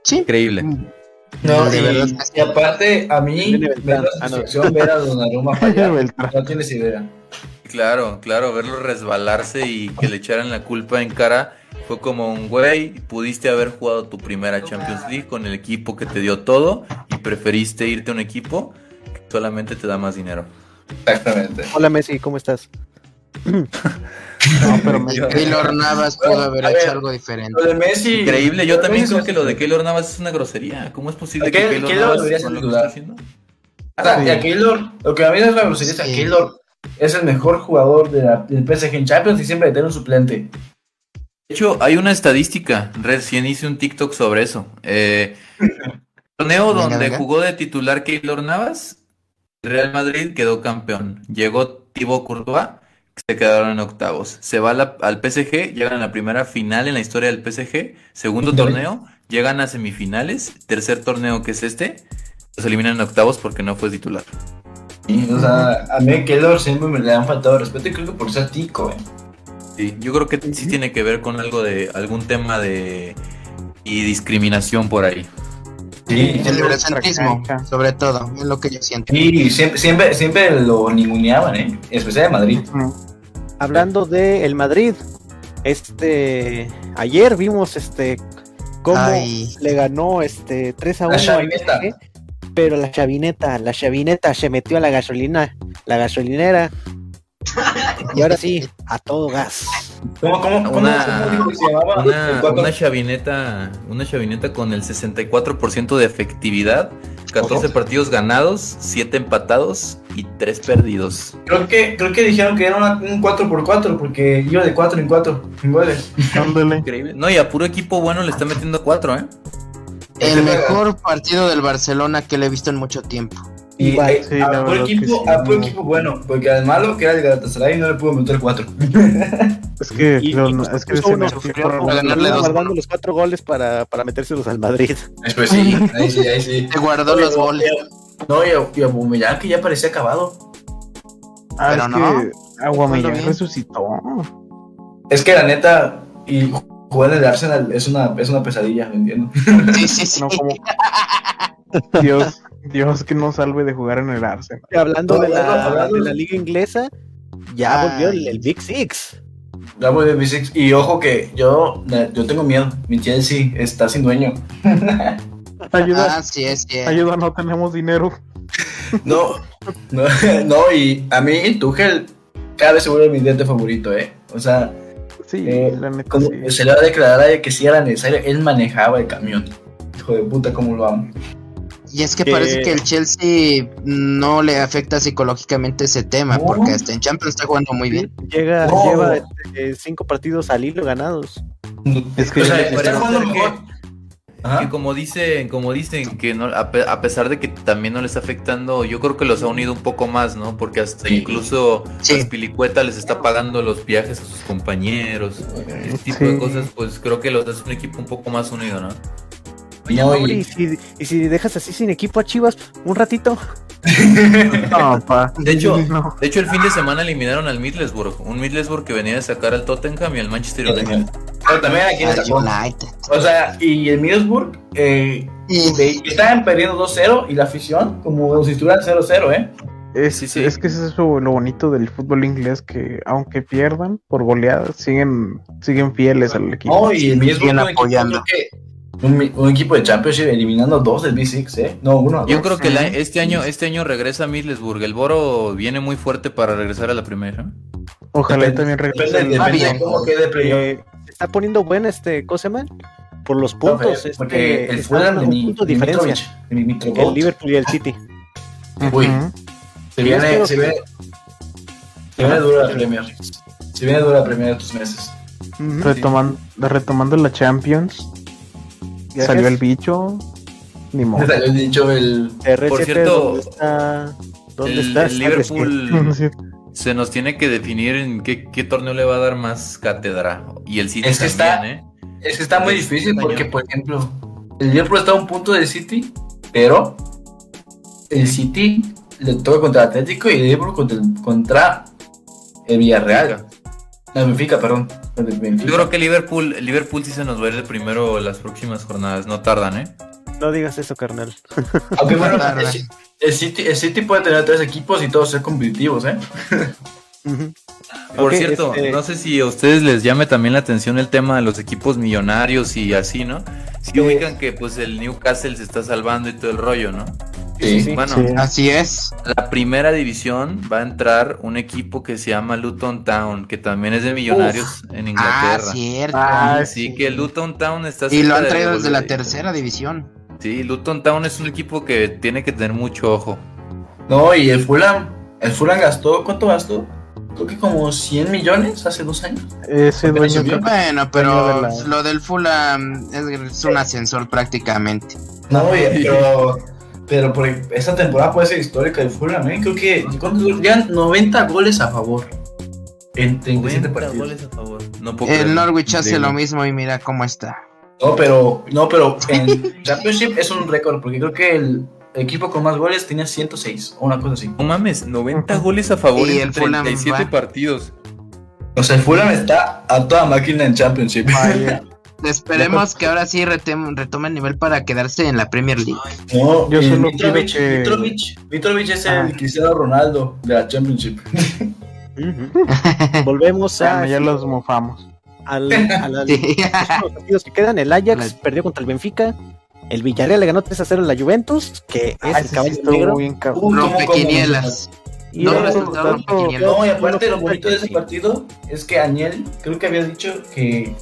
Sí. Increíble. No, De y, verdad aparte, a mí me da Ah, no. satisfacción ver a Donnarumma. [laughs] No tienes idea. Claro, claro, verlo resbalarse y que le echaran la culpa en cara fue como un güey, pudiste haber jugado tu primera Champions League con el equipo que te dio todo y preferiste irte a un equipo que solamente te da más dinero. Exactamente. Hola Messi, ¿cómo estás? No, pero [laughs] me- Keylor Navas pudo haber A hecho ver, algo diferente. Lo de Messi. Increíble, yo también Messi creo que lo de Keylor Navas es una grosería. ¿Cómo es posible que Keylor- Keylor Navas debería ser lo que está haciendo? Sí. a Keylor, lo que a mí es la grosería es a. Keylor es el mejor jugador de la- del PSG en Champions y siempre tiene un suplente. De hecho, hay una estadística. Recién hice un TikTok sobre eso. Eh, [laughs] torneo donde venga. jugó de titular Keylor Navas, el Real Madrid quedó campeón. Llegó Thibaut Courtois, se quedaron en octavos. Se va la- al PSG, llegan a la primera final en la historia del PSG. Segundo torneo, llegan a semifinales. Tercer torneo que es este, los eliminan en octavos porque no fue titular. Sí, o sea, a mí Keylor siempre me le han faltado respeto y creo que por ser tico, eh. Sí, yo creo que sí tiene que ver con algo de algún tema de y discriminación por ahí. Sí, El cancha. sobre todo, es lo que yo siento. Sí, siempre, siempre, siempre lo ninguneaban, ¿eh? Especial en Madrid. Hablando de el Madrid, este ayer vimos este cómo Ay. le ganó este 3 a 1 La. PSG, pero la chavineta, la chavineta se metió a la gasolina, la gasolinera. Y ahora sí, a todo gas. ¿Cómo, cómo, cómo, Una- cómo se llamaba? Una, una chavineta, una chavineta con el 64% de efectividad, 14 partidos ganados, 7 empatados y 3 perdidos. Creo que, creo que dijeron que era una- un 4x4 porque iba de 4 en 4 en goles. Ándale. Increíble. No, y a puro equipo bueno le está metiendo 4, ¿eh? El mejor partido del Barcelona que le he visto en mucho tiempo. Y Igual. eh, Sí, a equipo, que sí, a puro no. equipo bueno, porque al malo que era el Galatasaray no le pudo meter 4. [laughs] Es que, Y, lo- y nos es que se uno por- guardando los cuatro goles para, para metérselos al Madrid. Después sí, ahí sí, ahí sí. [laughs] Se guardó los goles. No, y a, y a Bumellán que ya parecía acabado. Ah, Pero es no. bien. resucitó. Es que la neta, y jugar en el Arsenal es una, es una pesadilla, ¿me entiendo? Sí, sí, sí. No como. Dios, Dios que nos salve de jugar en el Arsenal. Y hablando de la, Hablando- de la liga inglesa, ya Ay. volvió el, el Big Six. Ya voy de B6. Y ojo que yo, yo tengo miedo. Mi Chelsea está sin dueño. [laughs] Ayuda, Ah, sí, es que. ayuda, no tenemos dinero. [laughs] No, no, [laughs] no, y a mí Tuchel cada vez se vuelve mi diente favorito, ¿eh? O sea, Sí, Eh, la neta como sí. se le va a declarar a que si era necesario, él manejaba el camión. Hijo de puta, cómo lo amo. Y es que que- parece que el Chelsea no le afecta psicológicamente ese tema, porque hasta en Champions está jugando muy bien. Llega, lleva este, cinco partidos al hilo ganados. Es que o sea, parece está jugando mejor. Que como dicen, como dicen que no, a, pe- a pesar de que también no les está afectando, yo creo que los ha unido un poco más, ¿no? Porque hasta Sí. incluso Sí. Spilicueta les está pagando los viajes a sus compañeros, ese tipo Sí. de cosas, pues creo que los hace un equipo un poco más unido, ¿no? No, y- y, si, y si dejas así sin equipo a Chivas un ratito, [laughs] No, pa. De hecho, [laughs] No. de hecho el fin de semana eliminaron al Middlesbrough, un Middlesbrough que venía de sacar al Tottenham y al Manchester United. Pero también aquí. United. O sea, y el Middlesbrough eh, Y- de- estaban perdiendo 2-0 y la afición, como si estuvieran 0-0, ¿eh? Es, Sí, sí. es que eso es lo, lo bonito del fútbol inglés, que aunque pierdan por goleadas, siguen, siguen fieles al equipo. No, y el Middlesbrough Siguen apoyando. que un, equipo de Championship eliminando dos del B6, ¿eh? No, uno. Yo dos. creo que la- este año este año regresa Middlesbrough, el Boro viene muy fuerte para regresar a la primera. Ojalá Depende- también regrese. Depende, el- depende bien. de cómo quede playoff. eh, se está poniendo buena este Coseman por los No, puntos. fe- porque este, el Fulham de mi, punto de diferencia. El Liverpool y el City. Uy. Se viene, se viene, se viene dura la Premier. Se viene dura la Premier de estos meses. Retomando, retomando la Champions, Gracias. salió el bicho. Ni modo. [laughs] Salió el dicho el. RCT, Por cierto, ¿dónde está? ¿Dónde El, está? el Liverpool [laughs] se nos tiene que definir en qué, qué torneo le va a dar más cátedra. Y el City Es que también, ¿eh? Es que está muy difícil porque, por ejemplo, el Liverpool está a un punto del City, pero el City le toca contra el Atlético y el Liverpool contra, el- contra el Villarreal. La Benfica, perdón. Benfica. Yo creo que Liverpool, Liverpool sí se nos va a ir de primero las próximas jornadas, no tardan, ¿eh? No digas eso, carnal. [laughs] Aunque bueno, el, Ci- el City, el City puede tener tres equipos y todos ser competitivos, ¿eh? Por cierto, este- no sé si a ustedes les llame también la atención el tema de los equipos millonarios y así, ¿no? Si Sí. ubican que pues el Newcastle se está salvando y todo el rollo, ¿no? Sí, sí, sí. Bueno, Sí. Así es. la primera división va a entrar un equipo que se llama Luton Town, que también es de millonarios en Ah, Inglaterra. cierto. Ah, Así sí. que Luton Town está y lo han de traído desde la tercera división. Sí, Luton Town es un equipo que tiene que tener mucho ojo. No, y el Fulham, el Fulham gastó, ¿cuánto gastó? Creo que como 100 millones hace dos años. Ese dueño que- Bueno, pero de la- lo del Fulham es, es un ascensor prácticamente. No, pero, pero por esta temporada puede ser histórica del Fulham, ¿eh? Creo que ¿cuántos? ya 90 goles a favor en 37 partidos. goles a favor. No puedo El. Norwich hace Increíble. lo mismo y mira cómo está. No, pero, no, pero [laughs] en Championship es un récord, porque creo que el equipo con más goles tenía 106 o una cosa así. No mames, 90 goles a favor Y en el Fulham 37 va. partidos. O sea, el Fulham está a toda máquina en Championship. Vaya. [laughs] Esperemos que ahora sí retome el nivel para quedarse en la Premier League. No, Yo solo Mitrovic, que- Mitrovic, Mitrovic es Ah. el Cristiano Ronaldo de la Championship. [laughs] Volvemos a, Bueno, ya los mofamos. al, a la- Sí. [laughs] los partidos que quedan. El Ajax perdió contra el Benfica. El Villarreal le ganó 3 a 0 a la Juventus, que es Ah, el sí caballo estuvo negro. bien cabrón. Uh. Rompequinielas. Y No, resultado tanto-. No, y aparte lo bonito de ese sí. partido es que Añel creo que había dicho que,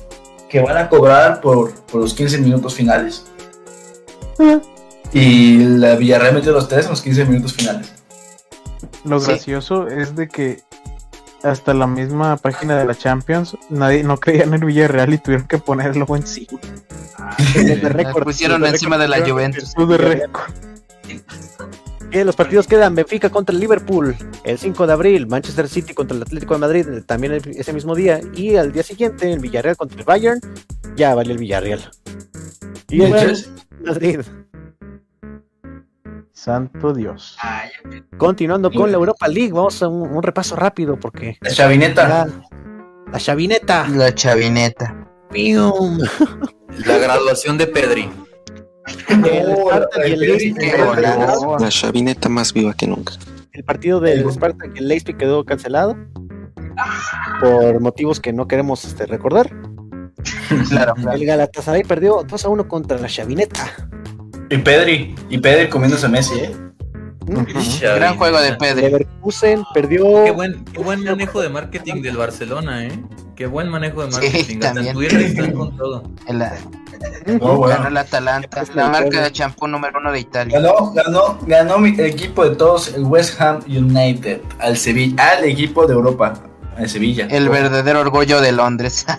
que van a cobrar por, por los 15 minutos finales. Y la Villarreal metió los tres en los 15 minutos finales. Lo Sí. gracioso es de que hasta la misma página de la Champions nadie no creía en el Villarreal y tuvieron que ponerlo encima. de Las [laughs] récord, pusieron de encima de la. Juventus. De récord. Que los partidos quedan Benfica contra el Liverpool el 5 de abril, Manchester City contra el Atlético de Madrid también el- ese mismo día y al día siguiente el Villarreal contra el Bayern, ya valió el Villarreal. Y el Bueno. Madrid. Santo Dios. Continuando con la Europa League, vamos a un, un repaso rápido porque La chavineta. la, la chavineta. La chavineta. ¡Pium! La graduación de Pedri. El Spartak y el la- Leipzig cancelado. La chavineta más viva que nunca. El partido del Spartak y el Leipzig quedó cancelado por motivos que no queremos este, recordar. [laughs] Claro, El Galatasaray perdió 2 a 1 contra la chavineta. Y Pedri. Y Pedri comiéndose a Messi, ¿eh? Gran juego de Pedri. Leverkusen perdió. Qué buen, qué buen manejo de marketing del Barcelona, ¿eh? Qué buen manejo de Sí, marketing. Hasta en también. Twitter están con todo. El- Oh, bueno. ganó el Atalanta, la marca de champú número uno de Italia. Ganó, ganó, ganó mi el equipo de todos, el West Ham United, al Sevilla, al equipo de Europa, al Sevilla. El verdadero orgullo de Londres. [laughs]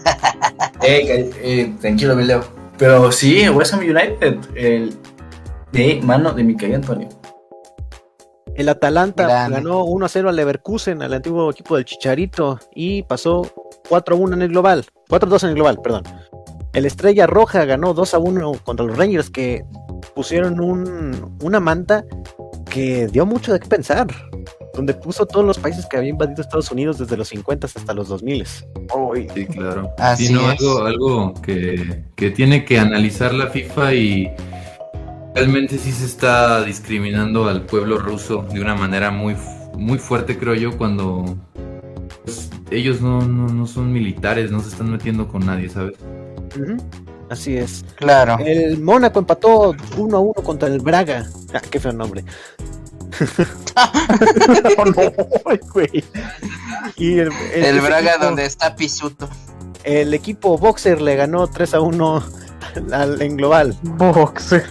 Eh, eh, tranquilo, me leo. Pero sí, el West Ham United, el de mano de Micael Antonio. El Atalanta Grande. ganó 1 a 0 al Leverkusen, al antiguo equipo del Chicharito, y pasó 4 a 1 en el global. 4 a 2 en el global, perdón. El Estrella Roja ganó 2 a 1 contra los Rangers, que pusieron un, una manta que dio mucho de qué pensar. Donde puso todos los países que había invadido Estados Unidos desde los 50 hasta los 2000. Uy, Sí, claro. Así Sí, no, es. algo, algo que, que tiene que analizar la FIFA y realmente sí se está discriminando al pueblo ruso de una manera muy, muy fuerte, creo yo, cuando pues, ellos no, no, no son militares, no se están metiendo con nadie, ¿sabes? Ujú, Así es. Claro. El Mónaco empató 1 a 1 contra el Braga. Ah, qué feo nombre. [laughs] no, no, güey. Y el, el- El Braga equipo- donde está Pisuto. El equipo Boxer le ganó 3 a 1 al, en global. Boxer.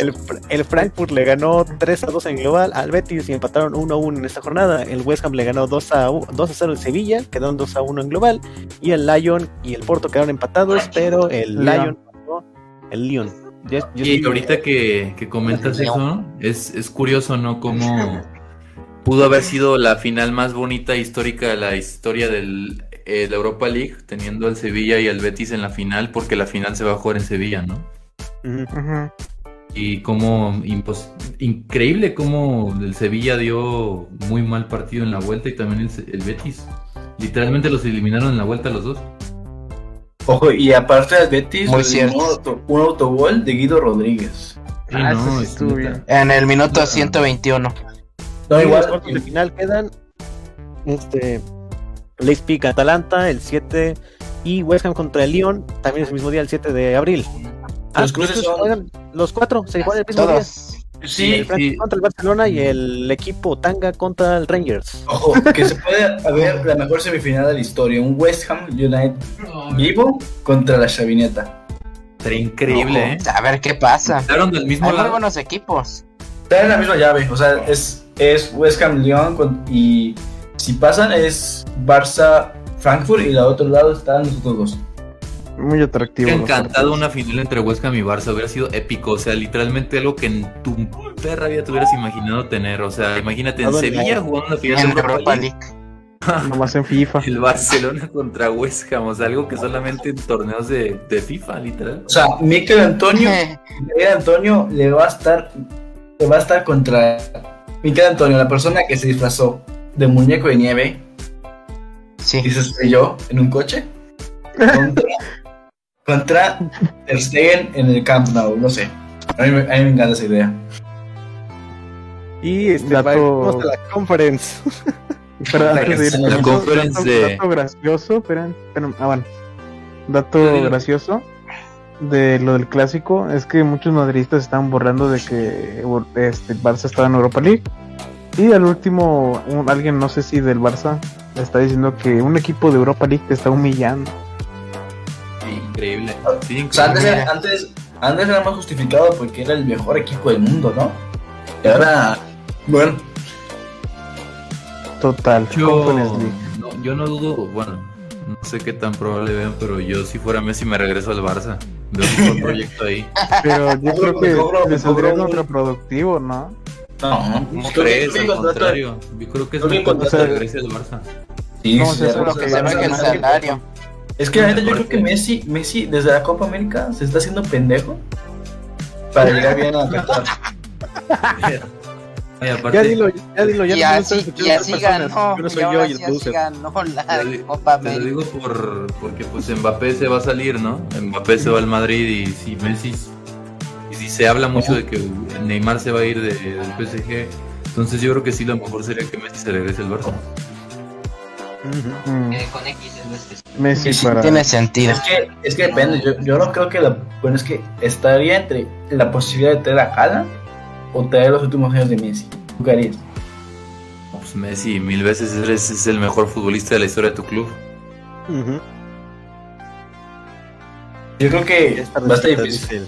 El, el Frankfurt le ganó 3 a 2 en global al Betis y empataron 1 a 1 en esta jornada. El West Ham le ganó 2 a, 2 a 0 al Sevilla, quedaron 2 a 1 en global. Y el Lyon y el Porto quedaron empatados, pero el Lyon. Lyon pasó el Lyon. Yo- yo Y sí- ahorita que, que comentas eso, es, es curioso, ¿no? Cómo pudo haber sido la final más bonita e histórica de la historia del, eh, la Europa League, teniendo al Sevilla y al Betis en la final, porque la final se va a jugar en Sevilla, ¿no? Ujú. Y como impos- increíble cómo el Sevilla dio muy mal partido en la vuelta y también el, el Betis. Literalmente los eliminaron en la vuelta los dos. Ojo, y aparte del Betis, Muy cierto. un, auto- un autogol de Guido Rodríguez. Sí, Ah, no, eso sí es estuvo neta. bien. En el minuto 121. No, Y los igual. cuartos de final quedan este Leipzig Atalanta el 7 y West Ham contra el Lyon también es el mismo día el 7 de abril. Los cruces son- juegan- los cuatro se juegan el mismo día. Todos. Sí, el contra el Barcelona y el equipo Tanga contra el Rangers. Ojo, que se puede haber la mejor semifinal de la historia. Un West Ham United vivo contra la Chavineta. Sería increíble, ¿eh? A ver qué pasa. Quedaron del mismo Hay lado. buenos equipos. Está en la misma llave. O sea, es, es West Ham Lyon con- y si pasan es Barça Frankfurt y la otro lado están los otros dos. Muy atractivo. Me encantado una final entre Ham y Barça, hubiera sido épico, o sea, literalmente algo que en tu perra vida te hubieras imaginado tener, o sea, imagínate en Sevilla la- jugando una final de En Europa Europa League, League. [laughs] Nomás en FIFA. el Barcelona contra Ham, o sea, algo que solamente en torneos de, de FIFA, literal. O sea, Mikel Antonio, Mikel Antonio le va a estar le va a estar contra Mikel Antonio, la persona que se disfrazó de muñeco de nieve Sí. y se estrelló en un coche [laughs] contra, contra Ter Stegen en el Camp Nou, no sé. A mí, me- a mí me encanta esa idea. Y este, Dato- vamos a la conference. [laughs] Pero antes de ir, La dato- conference dato, de- dato gracioso, esperen, esperen, ah, bueno. Dato gracioso de lo del clásico es que muchos madridistas estaban borrando de que este, Barça estaba en Europa League. Y al último, un- alguien, no sé si del Barça, está diciendo que un equipo de Europa League te está humillando. Increíble. Sí, O sea, antes, increíble. era- antes, antes era más justificado porque era el mejor equipo del mundo, ¿no? Y ahora, bueno, Total. Yo no, yo no dudo, bueno, no sé qué tan probable vean, pero yo si fuera Messi me regreso al Barça. Veo un [laughs] proyecto ahí. Pero yo creo que le saldría contraproductivo, ¿no? no, ¿Cómo Creo que- crees? Al contrario. Yo creo que es mejor que contrato- se regrese al Barça. Sí, No, sí, hace lo que Se el salario. Es que la neta yo creo que Messi, Messi desde la Copa América se está haciendo pendejo para llegar bien a Qatar. Ay, [laughs] aparte, Ya dilo, ya dilo, ya Y así, y así personas. ganó. Yo no y soy ahora yo y el producer. ganó te lo, la Copa te lo digo por, porque pues Mbappé se va a salir, ¿no? Mbappé se va al Madrid y si Messi y si se habla mucho de que Neymar se va a ir de- del PSG, entonces yo creo que sí lo mejor sería que Messi se regrese al Barça. Con X Messi Sí, para. Tiene sentido. Es que, es que depende, yo, yo no creo que la, bueno, es que estaría entre la posibilidad de traer a Haaland o traer los últimos años de Messi. ¿Tú qué harías? Pues Messi mil veces eres, es el mejor futbolista de la historia de tu club. Yo creo que va a estar difícil.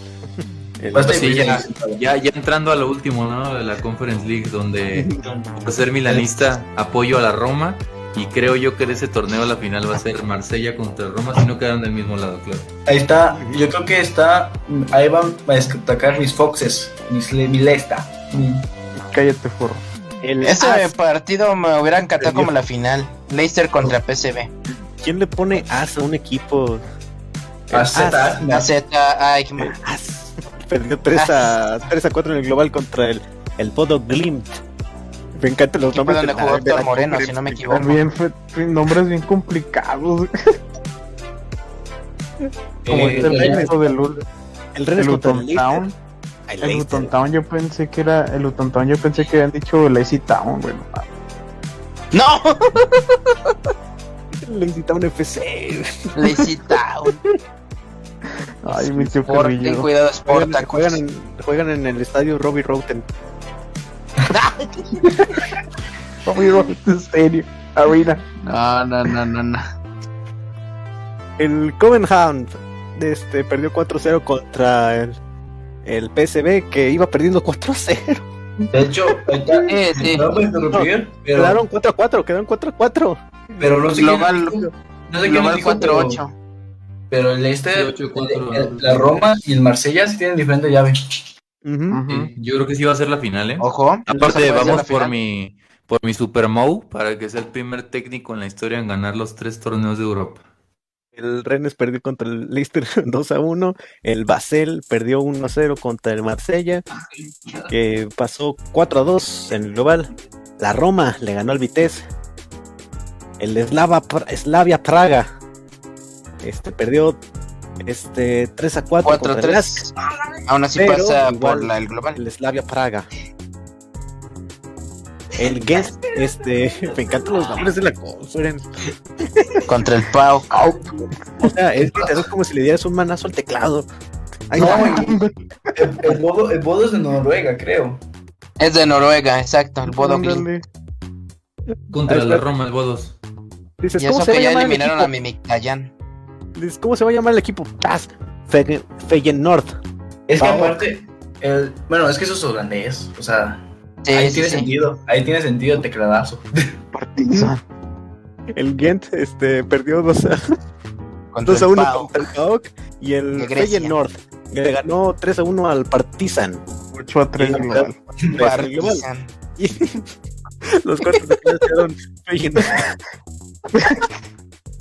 Sí, difícil. ya, ya, ya entrando a lo último, ¿no? De la Conference League, donde [laughs] por ser milanista apoyo a la Roma y creo yo que de ese torneo la final va a ser Marsella contra Roma si no quedan del mismo lado, claro. Ahí está, yo creo que está, ahí van a destacar mis Foxes, mis, le- mi Lesta. mi- Cállate, forro. el Ese as. partido me hubiera encantado como la final. Leicester contra PSV. ¿Quién le pone as a un equipo? AZ, as. no. La Z Eichmann. El as. [laughs] Perdió 3 a, 3 a 4 en el global contra el, el Bodo Glimt. Me encantan los nombres. donde de la- jugó de la Héctor Moreno, conference. si no me equivoco. También fue, fue nombres bien complicados. [laughs] Como Eh, este eh, equipo del El el el Luton. Town. El. Luton Town yo pensé que era. El Luton Town yo pensé que habían dicho Lazy Town, bueno. ¡No! [laughs] Lazy Town FC. Lazy Town. Ay, mi tío ten cuidado, juegan, en, juegan en el estadio Robbie Roten. Tommy Stadium Arena. No, no, no, no, no. El Covenhound este, perdió 4-0 contra el, el PSV que iba perdiendo 4-0. De hecho, Sí, [laughs] sí. no interrumpir, pero, Quedaron 4-4, quedaron 4-4. pero no sé Global- lo dijo, no sé quién lo Global dijo, pero- 4-8. Pero el Leicester, Sí, 8-4, el- el- la Roma y el Marsella sí tienen diferente llave. Sí, yo creo que sí va a ser la final, ¿eh? Ojo. Aparte, vamos por final. mi, por mi Super Mou para que sea el primer técnico en la historia en ganar los tres torneos de Europa. El Rennes perdió contra el Leicester [laughs] 2-1. El Basel perdió 1-0 contra el Marsella, que pasó 4-2 en el global. La Roma le ganó al Vitesse. El Slava, Slavia Praga este, perdió este 3 a 4 contra el Lask, 4-3. Aún así Pero pasa igual- por la, el global. el Slavia Praga. El Guest, este, [laughs] me encantan los nombres de la conference. Contra el Pau. O sea, es literal como si le dieras un manazo al teclado. Ahí No, el, el bodo, el bodo es de Noruega, creo. Es de Noruega, exacto, el Bodo. Contra la. Roma, el Bodos. Dices, Y ¿cómo eso a que ya eliminaron a equipo? ¿Cómo se va a llamar el equipo? Paz. Fe- Feyenoord. Es que aparte, el, bueno, es que eso es holandés. O sea, Sí, ahí sí, tiene sí. sentido. Ahí tiene sentido [laughs] el tecladazo. Partizan. El Gent este, perdió 2 a, [laughs] Contra 2 a el 1 Pau. contra el PAOK. Y el. Feyenoord le ganó 3 a 1 al Partizan. 8 a 3 Y- global. Partizan. [laughs] Y los cuartos de final quedaron Feyenoord.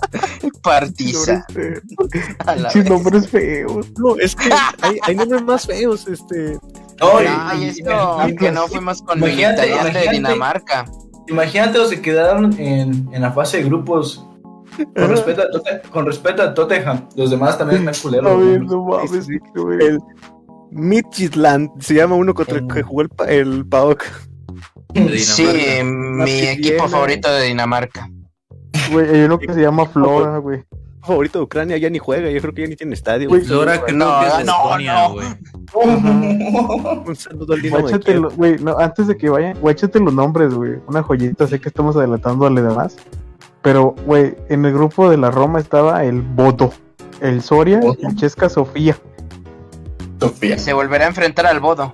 [laughs] Partizan. Pinches vez. nombres feos. No, es que hay, hay nombres más feos. Este, No, y- Ay, y- es y- no, que no fuimos con Imagínate, de imagínate. Dinamarca. Imagínate los que quedaron en, en la fase de grupos. Con respeto, a Totte- con respeto a Tottenham, los demás también están culeros. A ver, ¿no? no mames, Sí, sí, güey. el Midtjylland se llama uno contra el que jugó el, el PAOK. De Sí, mi equipo favorito de Dinamarca. Güey, hay uno que se llama [laughs] Flora, güey. Favorito de Ucrania ya ni juega, yo creo que ya ni tiene estadio. Güey, Flora que No, no, que es Estonia, güey. [laughs] Un saludo al güey, no, antes de que vayan, guáchate los nombres, güey. Una joyita, sé que estamos adelantando a los demás. Pero, güey, en el grupo de la Roma estaba el Bodo, el Soria Bodo. y Chesca Sofía, Sofía. Se volverá a enfrentar al Bodo.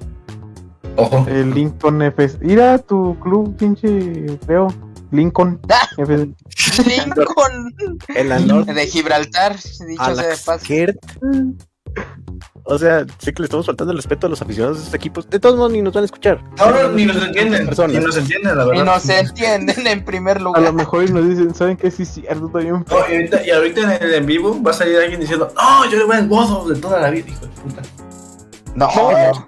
Ojo. el Lincoln FC. Mira tu club, pinche feo. Lincoln Ah. Lincoln El Anor de Gibraltar, dicho sea de paso. Alaskert. O sea, sé que le estamos faltando el respeto a los aficionados de estos equipos. De todos modos, ni nos van a escuchar. No, no, ni nos entienden. Personas. Ni nos entienden, la verdad. no se entienden en primer A lo lugar. mejor y nos dicen, ¿saben qué? Sí, cierto, está bien. No, y, ahorita, y ahorita en el en vivo va a salir alguien diciendo, no, yo le voy al bodo de toda la vida, hijo de puta. No, no.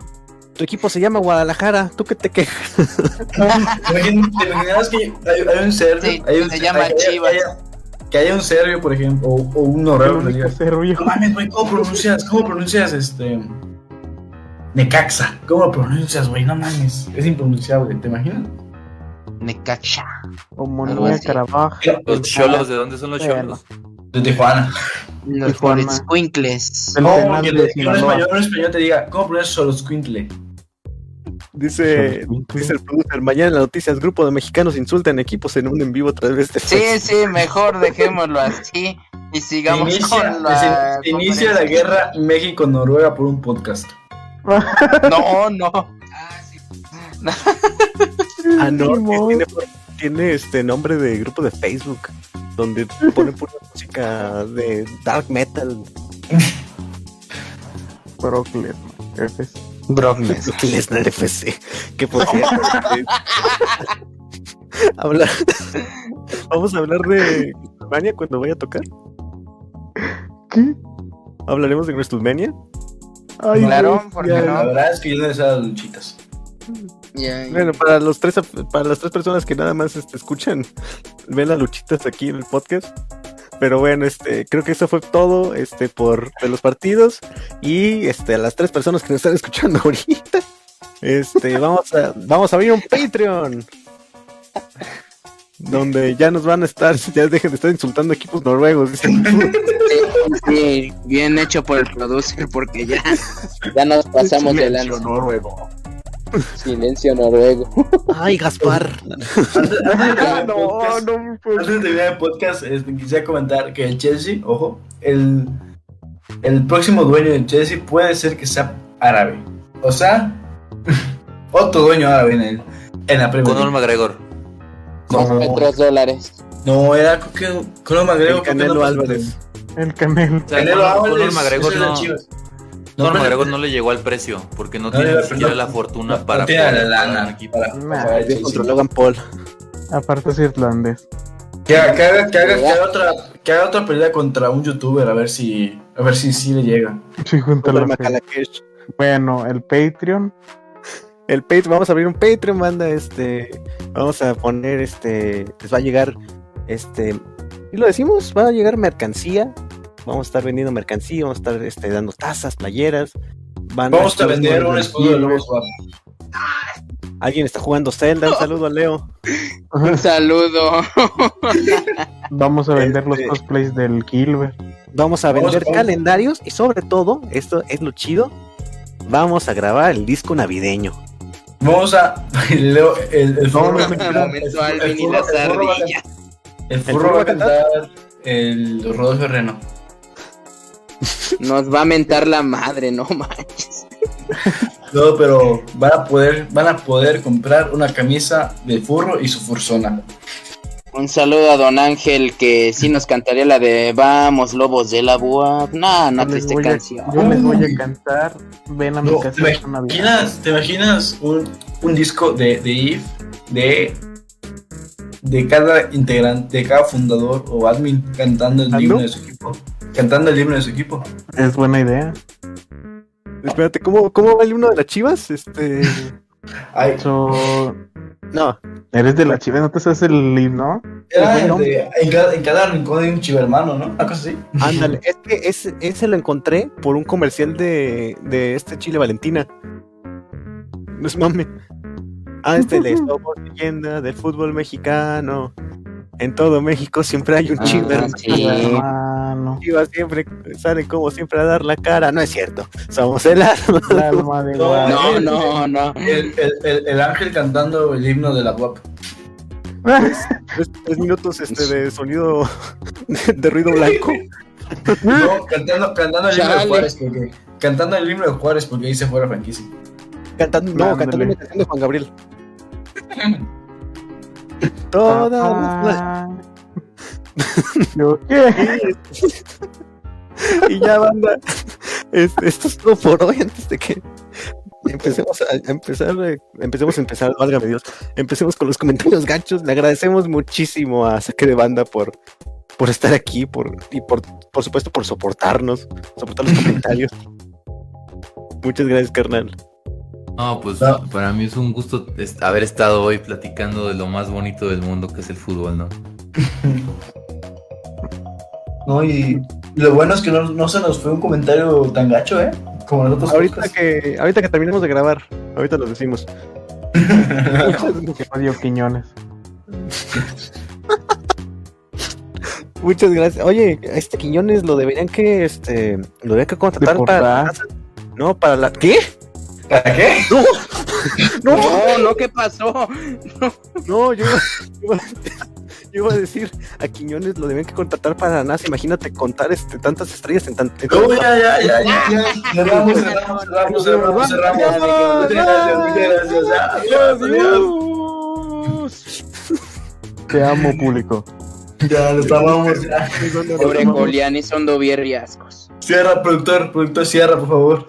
Tu equipo se llama Guadalajara. ¿Tú qué te quejas? ¿Te imaginas que hay, hay un serbio? Sí, hay un, se llama hay- Chivas. que haya un serbio, por ejemplo, o, o un El noruego no mames, güey, ¿cómo pronuncias? ¿Cómo pronuncias este. Necaxa? ¿Cómo lo pronuncias, güey? No mames, es impronunciable, ¿te imaginas? Necaxa. O así. Carabaj. Los cholos, ¿de dónde son los cholos? De Tijuana. Los Tijuana. Florescuincles. El No, que, Sinaloa. español, te diga, ¿cómo pronuncias Solosquintle? Dice, dice el producer, mañana en las noticias, grupo de mexicanos insultan equipos en un en vivo a través de Sí, sí, mejor dejémoslo así y Se sigamos inicia, con la. se inicia la guerra México-Noruega por un podcast. [laughs] No, no. Ah, no, [laughs] Simón. tiene, tiene este nombre de grupo de Facebook, donde ponen pura [laughs] música de dark metal. Brock Lesnar, FC. Brock [laughs] Lesnar. Lesnar FC. Que por cierto, [laughs] hablar- vamos a hablar de WrestleMania cuando vaya a tocar. ¿Qué? Hablaremos de WrestleMania. Ay, Claro, güey, ¿por qué ya, no? La verdad es que yo no deseo las luchitas. Ya, ya. Bueno, para los tres, para las tres personas que nada más este, escuchan, ven las luchitas aquí en el podcast. Pero bueno, este, creo que eso fue todo, este, por de los partidos y este, a las tres personas que nos están escuchando [laughs] ahorita, este, [laughs] vamos a, vamos a abrir un Patreon. [laughs] Donde ya nos van a estar, ya dejen de estar insultando equipos noruegos. Sí, sí, bien hecho por el producer porque ya, ya nos pasamos de Silencio lanza. noruego. Silencio noruego. Ay, Gaspar. Antes, antes de terminar el No, podcast, no, pues. antes de terminar el podcast, este, quisiera comentar que el Chelsea, ojo, el, el próximo dueño del Chelsea puede ser que sea árabe. O sea, [laughs] otro dueño árabe en, el, en la Premier Conor. McGregor. No, Metros dólares. no, era que Conor McGregor. El Canelo. Álvarez. El Canelo. O sea, Canelo Álvarez, Conor McGregor no. Conor No, McGregor no le llegó al precio porque no No, tiene ni siquiera no, la fortuna no para tiene la lana un equipo. para- Nah, para el Contra. Logan Paul. Aparte es irlandés. Que haga, que haga, que haga, que haga otra, que haga otra pelea contra un youtuber a ver si, a ver si sí le llega. Sí, junto a la. Bueno, el Patreon. el Patreon, vamos a abrir un Patreon, manda este, vamos a poner este, les va a llegar este, y lo decimos, va a llegar mercancía Vamos a estar vendiendo mercancía, vamos a estar este, dando tazas, playeras. Van Vamos a vender un escudo de lobos guap. Alguien está jugando Zelda, un saludo a Leo. Un saludo. Vamos a vender los Este- cosplays del Gilbert. Vamos a vender vamos. calendarios y sobre todo, esto es lo chido, vamos a grabar el disco navideño. Vamos a. [laughs] Leo, el, el furro va a cantar- Momento el- furro- las el furro va a cantar el Rodolfo Reno. Nos va a mentar la madre, no manches. No, pero van a poder, van a poder comprar una camisa de furro y su fursona. Un saludo a Don Ángel que sí nos cantaría la de Vamos, lobos de la BUAP. No, no les triste a- canción. Yo les voy a cantar. Ven a mi No, casa ¿te imaginas, ¿te imaginas un, un disco de, de IF de, de cada integrante, de cada fundador o admin cantando el ¿Ah, himno no? de su equipo? Cantando el himno de su equipo. Es buena idea. Espérate, ¿cómo, cómo va el uno de las chivas? Este. [laughs] Ay, So, No, eres de la chiva, ¿no te sabes el himno? era Bueno. de- en, cada, en cada rincón hay un chivo hermano, ¿no? Cosa así. ándale. Es que ese, ese lo encontré por un comercial de, de este Chile Valentina. No es mame. Ah, este de [laughs] Somos leyenda del fútbol mexicano. En todo México siempre hay un Ah, chivo hermano. sí. Chivas siempre salen como siempre a dar la cara. No es cierto. Somos el alma. El alma de No. No, no, no. El, el, el, el ángel cantando el himno de la guap. Tres, tres minutos este de sonido de, de ruido blanco. No, cantando, cantando el himno de. Juárez, porque, cantando el himno de Juárez porque ahí se fue la franquicia. Cantando, no, cantando una canción de Juan Gabriel. [laughs] Todas las-. ¿Yo qué? [laughs] y ya banda. Este, esto es todo por hoy antes de que empecemos a, empezar, eh, empecemos a empezar, válgame Dios, empecemos con los comentarios gachos. Le agradecemos muchísimo a Saque de Banda por, por estar aquí, por, y por, por supuesto por soportarnos, soportar los comentarios. Muchas gracias, carnal. No, pues No. para mí es un gusto haber estado hoy platicando de lo más bonito del mundo que es el fútbol, ¿no? [laughs] No, y lo bueno es que no, no se nos fue un comentario tan gacho, ¿eh? Como nosotros. Ahorita que, ahorita que terminemos de grabar, ahorita lo decimos. [laughs] Odio Quiñones. [laughs] Muchas gracias. Oye, a este Quiñones lo deberían que, este, lo deberían que contratar para, no, para la, ¿qué? ¿Para qué? No, no, No, no, ¿qué pasó? no, yo, iba- yo iba a decir, a Quiñones lo deben que contratar para la NASA. Imagínate contar este, tantas estrellas en tan en No, ya, ya, ya, ya, ya. Cerramos, cerramos, cerramos, cerramos, cerramos. Gracias, muchas gracias. Adiós, adiós. Te amo, público. Ya, nos amamos. Ya. Pobre Goliani, son dovier y ascos. Cierra, productor, productor, cierra, por favor.